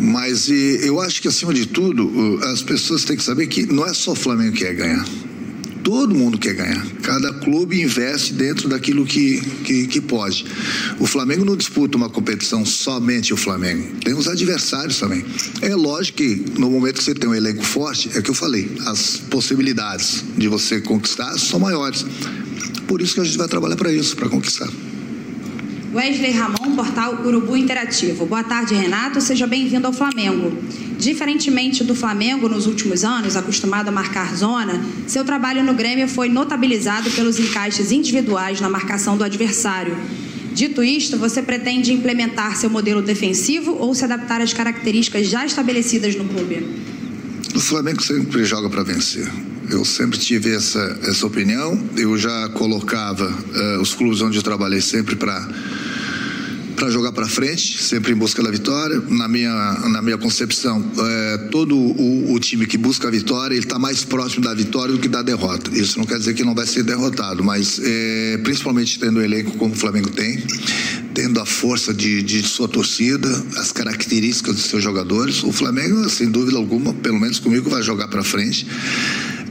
Mas eu acho que, acima de tudo, as pessoas têm que saber que não é só o Flamengo que quer ganhar. Todo mundo quer ganhar. Cada clube investe dentro daquilo que, que, que, pode. O Flamengo não disputa uma competição somente o Flamengo. Tem os adversários também. É lógico que no momento que você tem um elenco forte, é o que eu falei, as possibilidades de você conquistar são maiores. Por isso que a gente vai trabalhar para isso, para conquistar. Wesley Ramon, portal Urubu Interativo. Boa tarde, Renato. Seja bem-vindo ao Flamengo. Diferentemente do Flamengo nos últimos anos, acostumado a marcar zona, seu trabalho no Grêmio foi notabilizado pelos encaixes individuais na marcação do adversário. Dito isto, você pretende implementar seu modelo defensivo ou se adaptar às características já estabelecidas no clube? O Flamengo sempre joga para vencer. Eu sempre tive essa, essa opinião. Eu já colocava uh, os clubes onde eu trabalhei sempre para para jogar para frente, sempre em busca da vitória. Na minha, na minha concepção, é, todo o, o, time que busca a vitória, ele está mais próximo da vitória do que da derrota. Isso não quer dizer que não vai ser derrotado, mas é, principalmente tendo o elenco como o Flamengo tem, tendo a força de, de sua torcida, as características dos seus jogadores, o Flamengo, sem dúvida alguma, pelo menos comigo, vai jogar para frente.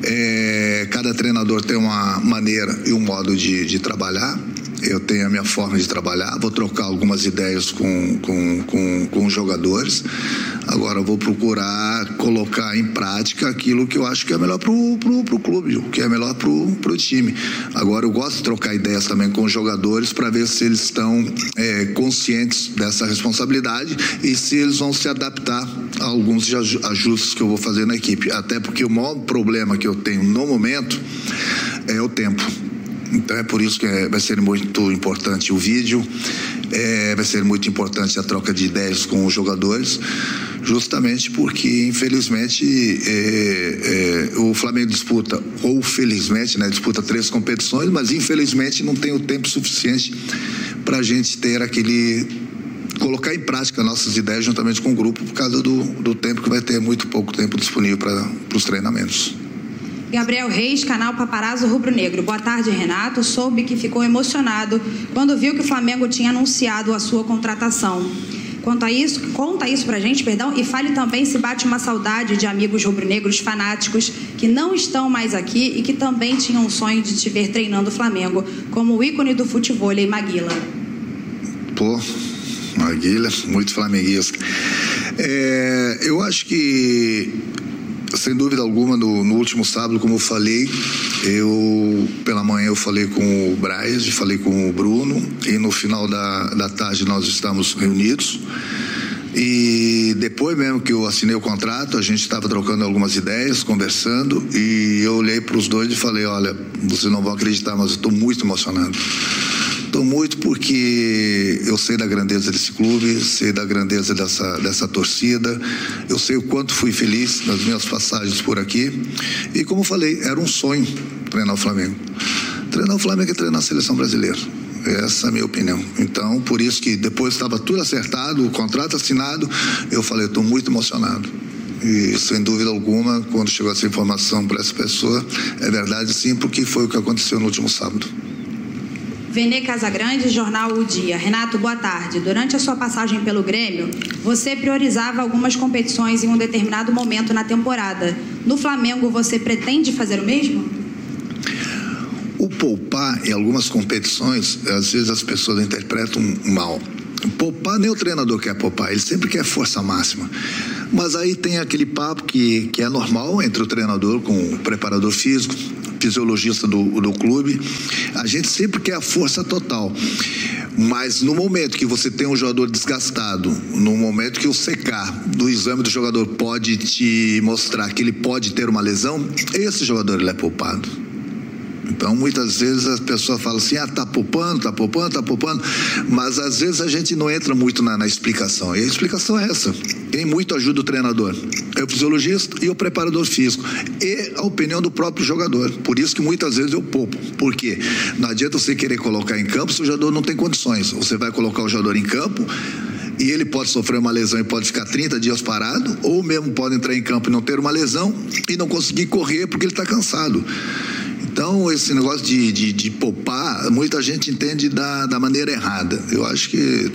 É, cada treinador tem uma maneira e um modo de, de trabalhar eu tenho a minha forma de trabalhar, vou trocar algumas ideias com, com, com, com os jogadores. Agora vou procurar colocar em prática aquilo que eu acho que é melhor para o clube, o que é melhor para o time. Agora eu gosto de trocar ideias também com os jogadores para ver se eles estão é, conscientes dessa responsabilidade e se eles vão se adaptar a alguns ajustes que eu vou fazer na equipe. Até porque o maior problema que eu tenho no momento é o tempo então é por isso que é, vai ser muito importante o vídeo, é, vai ser muito importante a troca de ideias com os jogadores, justamente porque infelizmente é, é, o Flamengo disputa, ou felizmente, né, disputa três competições, mas infelizmente não tem o tempo suficiente para a gente ter aquele colocar em prática nossas ideias juntamente com o grupo por causa do, do tempo que vai ter muito pouco tempo disponível para os treinamentos. Gabriel Reis, canal Paparazzo Rubro Negro. Boa tarde, Renato. Soube que ficou emocionado quando viu que o Flamengo tinha anunciado a sua contratação. Quanto a isso, conta isso pra gente, perdão, e fale também se bate uma saudade de amigos rubro-negros fanáticos que não estão mais aqui e que também tinham um sonho de te ver treinando o Flamengo, como o ícone do futebol, Maguila. Pô, Maguila, muito flamenguista. É, eu acho que sem dúvida alguma, no, no, último sábado, como eu falei, eu pela manhã eu falei com o Braz, falei com o Bruno e no final da, da tarde nós estamos reunidos. E depois mesmo que eu assinei o contrato, a gente estava trocando algumas ideias, conversando, e eu olhei para os dois e falei: Olha, vocês não vão acreditar, mas eu estou muito emocionado. Estou muito porque eu sei da grandeza desse clube, sei da grandeza dessa, dessa torcida, eu sei o quanto fui feliz nas minhas passagens por aqui. E como falei, era um sonho treinar o Flamengo. Treinar o Flamengo é treinar a seleção brasileira. Essa é a minha opinião. Então, por isso que depois estava tudo acertado, o contrato assinado, eu falei, estou muito emocionado. E sem dúvida alguma, quando chegou essa informação para essa pessoa, é verdade sim, porque foi o que aconteceu no último sábado. Venê Casagrande, Jornal O Dia. Renato, boa tarde. Durante a sua passagem pelo Grêmio, você priorizava algumas competições em um determinado momento na temporada. No Flamengo, você pretende fazer o mesmo? O poupar em algumas competições, às vezes as pessoas interpretam mal. Poupar nem o treinador quer poupar, ele sempre quer força máxima. Mas aí tem aquele papo que, que é normal entre o treinador com o preparador físico, fisiologista do, do clube. A gente sempre quer a força total. Mas no momento que você tem um jogador desgastado, no momento que o secar do exame do jogador pode te mostrar que ele pode ter uma lesão, esse jogador ele é poupado. Então, muitas vezes as pessoas falam assim: ah, tá poupando, tá poupando, tá poupando, mas às vezes a gente não entra muito na, na explicação. E a explicação é essa: quem muito ajuda o treinador é o fisiologista e o preparador físico, e a opinião do próprio jogador. Por isso que muitas vezes eu poupo. Por quê? Não adianta você querer colocar em campo se o jogador não tem condições. Você vai colocar o jogador em campo e ele pode sofrer uma lesão e pode ficar 30 dias parado, ou mesmo pode entrar em campo e não ter uma lesão e não conseguir correr porque ele está cansado. Então, esse negócio de, de, de, poupar, muita gente entende da, da maneira errada. Eu acho que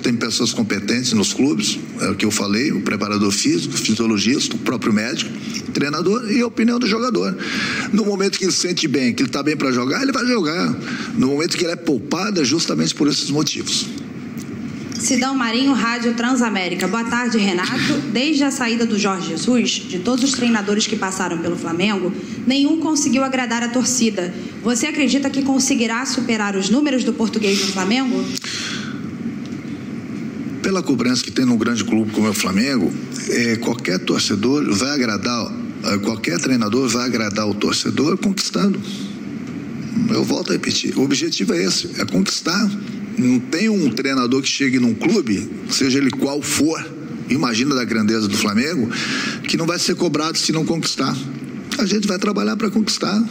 tem pessoas competentes nos clubes, é o que eu falei, o preparador físico, o fisiologista, o próprio médico, treinador e a opinião do jogador. No momento que ele se sente bem, que ele está bem para jogar, ele vai jogar. No momento que ele é poupado, é justamente por esses motivos. Sidão Marinho, Rádio Transamérica. Boa tarde, Renato. Desde a saída do Jorge Jesus, de todos os treinadores que passaram pelo Flamengo, nenhum conseguiu agradar a torcida. Você acredita que conseguirá superar os números do português no Flamengo? Pela cobrança que tem num grande clube como é o Flamengo, é, qualquer torcedor vai agradar, é, qualquer treinador vai agradar o torcedor conquistando. Eu volto a repetir, o objetivo é esse, é conquistar não tem um treinador que chegue num clube, seja ele qual for, imagina da grandeza do Flamengo, que não vai ser cobrado se não conquistar. A gente vai trabalhar para conquistar.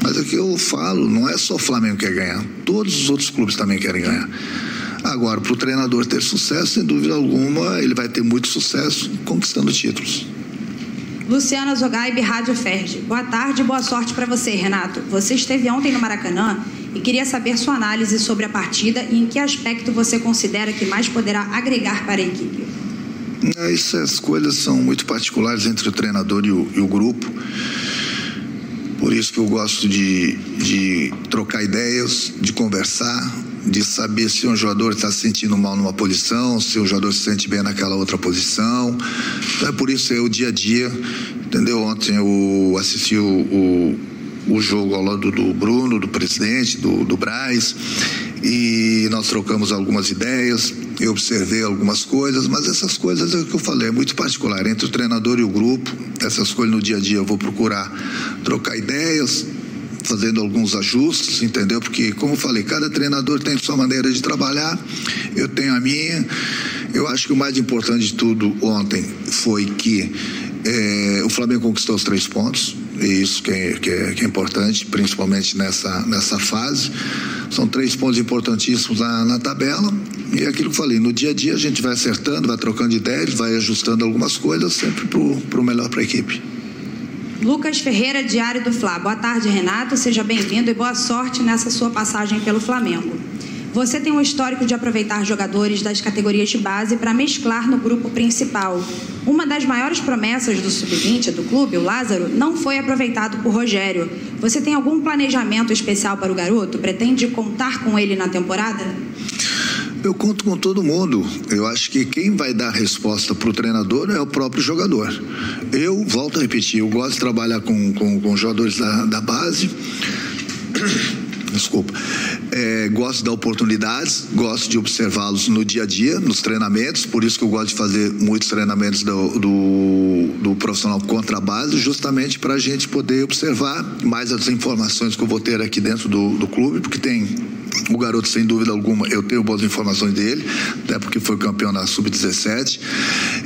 Mas é que eu falo, não é só o Flamengo que quer ganhar, todos os outros clubes também querem ganhar. Agora, para o treinador ter sucesso, sem dúvida alguma, ele vai ter muito sucesso conquistando títulos. Luciana Zogaib, Rádio Ferdi. Boa tarde e boa sorte para você, Renato. Você esteve ontem no Maracanã e queria saber sua análise sobre a partida e em que aspecto você considera que mais poderá agregar para a equipe. Essas coisas são muito particulares entre o treinador e o, e o grupo. Por isso que eu gosto de, de trocar ideias, de conversar, de saber se um jogador está se sentindo mal numa posição, se o jogador se sente bem naquela outra posição. Então é por isso é o dia a dia, entendeu? Ontem eu assisti o, o, o jogo ao lado do Bruno, do presidente, do, do Braz, e nós trocamos algumas ideias eu observei algumas coisas, mas essas coisas é o que eu falei, é muito particular entre o treinador e o grupo. Essas coisas no dia a dia eu vou procurar trocar ideias, fazendo alguns ajustes, entendeu? Porque, como eu falei, cada treinador tem sua maneira de trabalhar, eu tenho a minha. Eu acho que o mais importante de tudo ontem foi que é, o Flamengo conquistou os três pontos, e isso que é, que é, que é importante, principalmente nessa, nessa fase. São três pontos importantíssimos na, na tabela. E é aquilo que eu falei, no dia a dia a gente vai acertando, vai trocando ideias, vai ajustando algumas coisas, sempre para o melhor para a equipe. Lucas Ferreira, Diário do Fla. Boa tarde, Renato. Seja bem-vindo e boa sorte nessa sua passagem pelo Flamengo. Você tem um histórico de aproveitar jogadores das categorias de base para mesclar no grupo principal. Uma das maiores promessas do sub-20 do clube, o Lázaro, não foi aproveitado por Rogério. Você tem algum planejamento especial para o garoto? Pretende contar com ele na temporada? Eu conto com todo mundo. Eu acho que quem vai dar resposta para o treinador é o próprio jogador. Eu, volto a repetir, eu gosto de trabalhar com, com, com jogadores da, da base. Desculpa. É, gosto de dar oportunidades, gosto de observá-los no dia a dia, nos treinamentos, por isso que eu gosto de fazer muitos treinamentos do, do, do profissional contra a base, justamente para a gente poder observar mais as informações que eu vou ter aqui dentro do, do clube, porque tem o garoto, sem dúvida alguma, eu tenho boas informações dele, até porque foi campeão na Sub-17.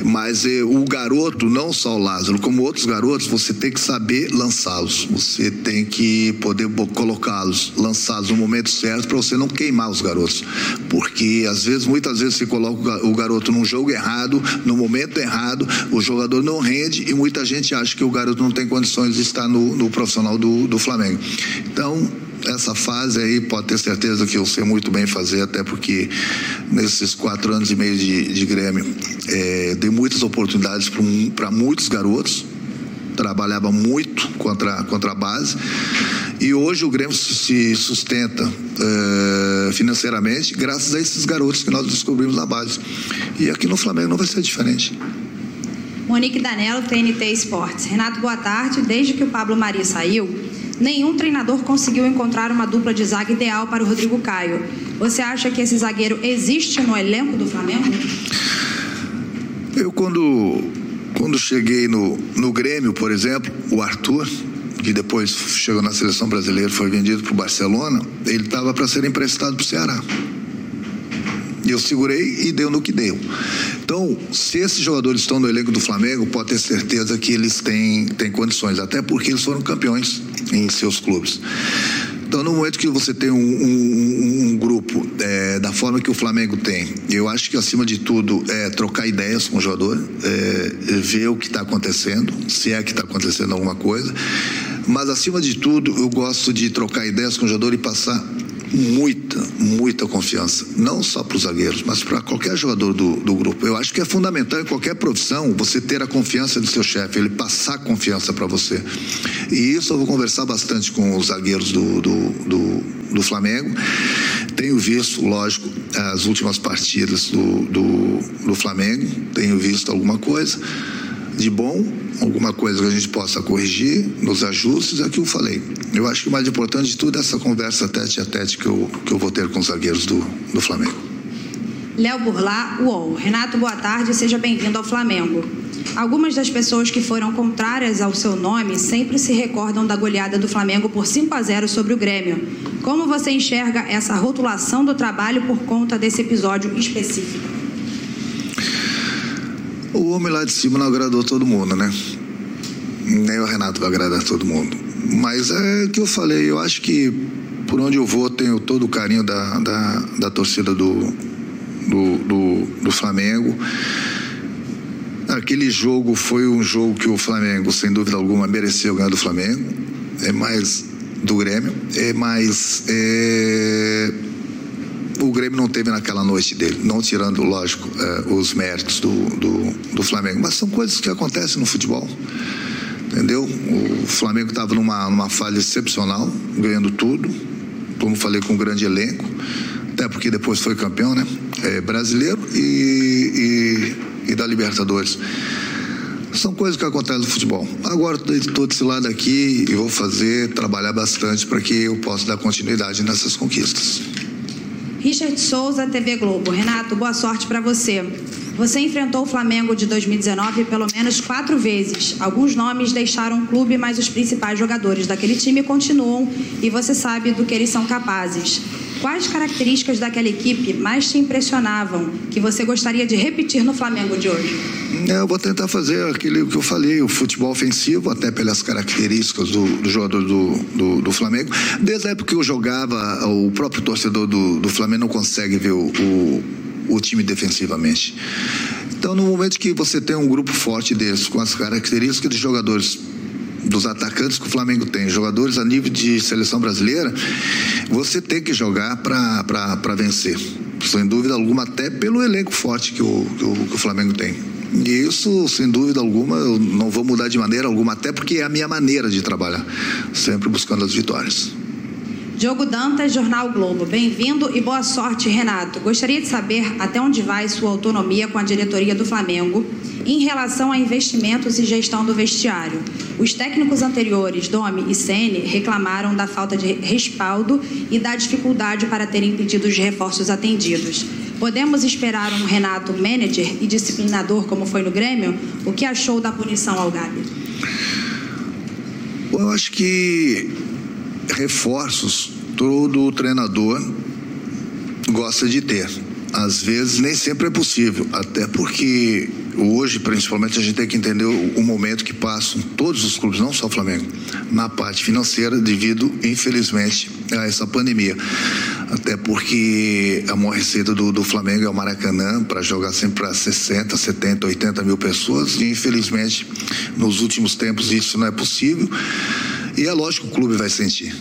Mas eh, o garoto, não só o Lázaro, como outros garotos, você tem que saber lançá-los. Você tem que poder colocá-los, lançá-los no momento certo para você não queimar os garotos. Porque às vezes, muitas vezes, você coloca o garoto num jogo errado, no momento errado, o jogador não rende e muita gente acha que o garoto não tem condições de estar no, no profissional do, do Flamengo. Então, essa fase aí pode ter certeza que eu sei muito bem fazer, até porque nesses quatro anos e meio de, de Grêmio é, dei muitas oportunidades para muitos garotos, trabalhava muito contra, contra a base e hoje o Grêmio se sustenta é, financeiramente graças a esses garotos que nós descobrimos na base. E aqui no Flamengo não vai ser diferente. Monique Danelo, TNT Esportes. Renato, boa tarde. Desde que o Pablo Mari saiu, nenhum treinador conseguiu encontrar uma dupla de zaga ideal para o Rodrigo Caio. Você acha que esse zagueiro existe no elenco do Flamengo? Eu, quando, quando cheguei no, no Grêmio, por exemplo, o Arthur, que depois chegou na seleção brasileira foi vendido para o Barcelona, ele estava para ser emprestado para o Ceará. Eu segurei e deu no que deu. Então, se esses jogadores estão no elenco do Flamengo, pode ter certeza que eles têm, têm condições, até porque eles foram campeões em seus clubes. Então, no momento que você tem um, um, um grupo é, da forma que o Flamengo tem, eu acho que acima de tudo é trocar ideias com o jogador, é, ver o que está acontecendo, se é que está acontecendo alguma coisa. Mas acima de tudo, eu gosto de trocar ideias com o jogador e passar muita, muita confiança, não só para os zagueiros, mas para qualquer jogador do, do grupo. Eu acho que é fundamental em qualquer profissão você ter a confiança do seu chefe, ele passar confiança para você. E isso eu vou conversar bastante com os zagueiros do, do, do, do Flamengo. Tenho visto, lógico, as últimas partidas do, do, do Flamengo, tenho visto alguma coisa de bom, alguma coisa que a gente possa corrigir nos ajustes, é o que eu falei. Eu acho que o mais importante de tudo é essa conversa tete a tete que eu, que eu vou ter com os zagueiros do, do Flamengo. Léo Burlá, UOL. Renato, boa tarde, seja bem-vindo ao Flamengo. Algumas das pessoas que foram contrárias ao seu nome sempre se recordam da goleada do Flamengo por 5 a 0 sobre o Grêmio. Como você enxerga essa rotulação do trabalho por conta desse episódio específico? O homem lá de cima não agradou todo mundo, né? Nem o Renato vai agradar todo mundo. Mas é o que eu falei, eu acho que por onde eu vou tenho todo o carinho da, da, da torcida do, do, do, do Flamengo. Aquele jogo foi um jogo que o Flamengo, sem dúvida alguma, mereceu ganhar do Flamengo. É mais do Grêmio, é mais. É... O Grêmio não teve naquela noite dele, não tirando, lógico, é, os méritos do, do, do Flamengo. Mas são coisas que acontecem no futebol entendeu? O Flamengo estava numa, numa fase excepcional, ganhando tudo, como falei, com um grande elenco, até porque depois foi campeão, né? É, brasileiro e, e, e, da Libertadores. São coisas que acontecem no futebol. Agora estou desse lado aqui e vou fazer, trabalhar bastante para que eu possa dar continuidade nessas conquistas. Richard Souza, TV Globo. Renato, boa sorte para você. Você enfrentou o Flamengo de 2019 pelo menos quatro vezes. Alguns nomes deixaram o clube, mas os principais jogadores daquele time continuam e você sabe do que eles são capazes. Quais características daquela equipe mais te impressionavam que você gostaria de repetir no Flamengo de hoje? É, eu vou tentar fazer aquilo que eu falei, o futebol ofensivo, até pelas características do, do jogador do, do, do, Flamengo. Desde a época que eu jogava, o próprio torcedor do, do Flamengo não consegue ver o, o o time defensivamente. Então, no momento que você tem um grupo forte desse, com as características de jogadores dos atacantes que o Flamengo tem, jogadores a nível de seleção brasileira, você tem que jogar para vencer. Sem dúvida alguma, até pelo elenco forte que o, que o, que o Flamengo tem. E isso, sem dúvida alguma, eu não vou mudar de maneira alguma, até porque é a minha maneira de trabalhar, sempre buscando as vitórias. Diogo Dantas, Jornal Globo. Bem-vindo e boa sorte, Renato. Gostaria de saber até onde vai sua autonomia com a diretoria do Flamengo em relação a investimentos e gestão do vestiário. Os técnicos anteriores, Domi e Sene, reclamaram da falta de respaldo e da dificuldade para terem pedidos de reforços atendidos. Podemos esperar um Renato manager e disciplinador como foi no Grêmio? O que achou da punição ao Gabi? Eu acho que reforços todo treinador gosta de ter. Às vezes nem sempre é possível, até porque hoje, principalmente, a gente tem que entender o, o, momento que passam todos os clubes, não só o Flamengo, na parte financeira, devido, infelizmente, a essa pandemia. Até porque a maior receita do, do Flamengo é o Maracanã, para jogar sempre para 60, 70, 80 mil pessoas, e infelizmente, nos últimos tempos, isso não é possível. E é lógico que o clube vai sentir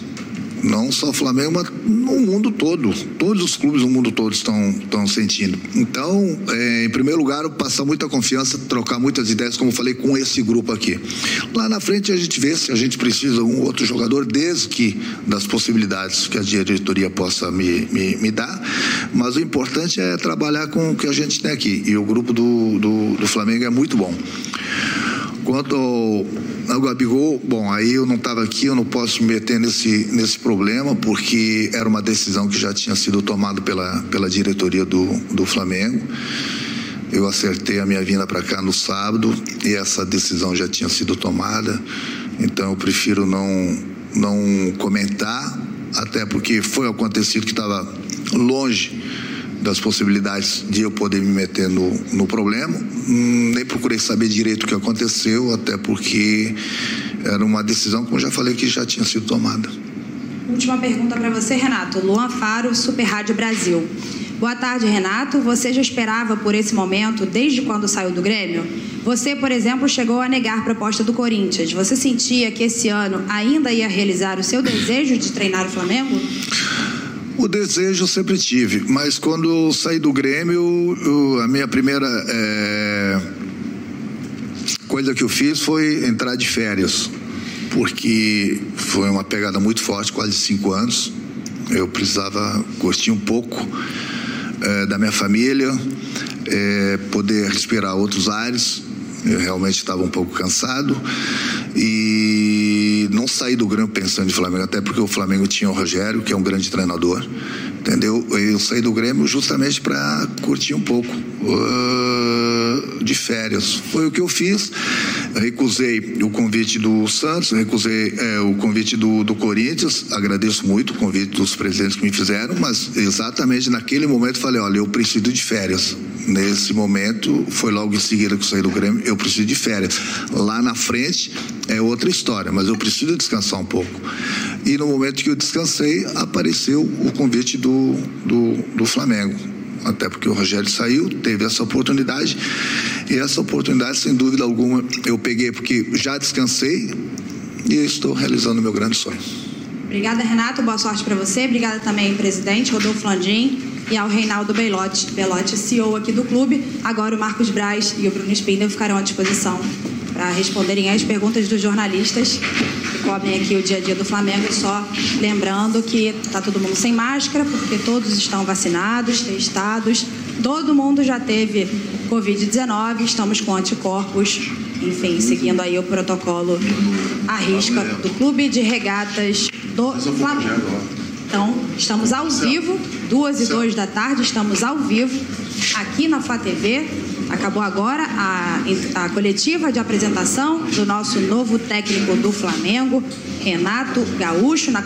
não só o Flamengo, mas no mundo todo. Todos os clubes no mundo todo estão, estão sentindo. Então, é, em primeiro lugar, passar muita confiança, trocar muitas ideias, como eu falei, com esse grupo aqui. Lá na frente a gente vê se a gente precisa um outro jogador, desde que das possibilidades que a diretoria possa me, me, me dar. Mas o importante é trabalhar com o que a gente tem aqui. E o grupo do, do, do Flamengo é muito bom. Quanto ao o Gabigol, bom, aí eu não estava aqui, eu não posso me meter nesse, nesse problema, porque era uma decisão que já tinha sido tomada pela, pela diretoria do, do Flamengo. Eu acertei a minha vinda para cá no sábado e essa decisão já tinha sido tomada, então eu prefiro não, não comentar, até porque foi acontecido que estava longe das possibilidades de eu poder me meter no, no problema. Hum, nem procurei saber direito o que aconteceu, até porque era uma decisão, como já falei, que já tinha sido tomada. Última pergunta para você, Renato. Luan Faro, Super Rádio Brasil. Boa tarde, Renato. Você já esperava por esse momento desde quando saiu do Grêmio? Você, por exemplo, chegou a negar a proposta do Corinthians. Você sentia que esse ano ainda ia realizar o seu desejo de treinar o Flamengo? O desejo sempre tive, mas quando saí do Grêmio, eu, a minha primeira é, coisa que eu fiz foi entrar de férias, porque foi uma pegada muito forte, quase cinco anos. Eu precisava curtir um pouco é, da minha família, é, poder respirar outros ares. Eu realmente estava um pouco cansado e não saí do Grêmio pensando em Flamengo, até porque o Flamengo tinha o Rogério, que é um grande treinador, entendeu? Eu saí do Grêmio justamente para curtir um pouco. Uh, de férias. Foi o que eu fiz. Recusei o convite do Santos, recusei é, o convite do, do Corinthians. Agradeço muito o convite dos presidentes que me fizeram, mas exatamente naquele momento falei: olha, eu preciso de férias. Nesse momento, foi logo em seguida que eu saí do Grêmio, eu preciso de férias. Lá na frente é outra história, mas eu preciso descansar um pouco. E no momento que eu descansei, apareceu o convite do, do, do Flamengo até porque o Rogério saiu, teve essa oportunidade. E essa oportunidade, sem dúvida alguma, eu peguei porque já descansei e estou realizando meu grande sonho. Obrigada, Renato. Boa sorte para você. Obrigada também, presidente Rodolfo Landim e ao Reinaldo Belotti, Belotti, CEO aqui do clube. Agora o Marcos Braz e o Bruno Spindel ficarão à disposição para responderem às perguntas dos jornalistas que cobrem aqui o dia a dia do Flamengo. Só lembrando que está todo mundo sem máscara, porque todos estão vacinados, testados, todo mundo já teve Covid-19, estamos com anticorpos, enfim, seguindo aí o protocolo à risca do Clube de Regatas do Flamengo. Então, estamos ao vivo, duas e dois da tarde, estamos ao vivo aqui na Flá TV. Acabou agora a, a coletiva de apresentação do nosso novo técnico do Flamengo, Renato Gaúcho, na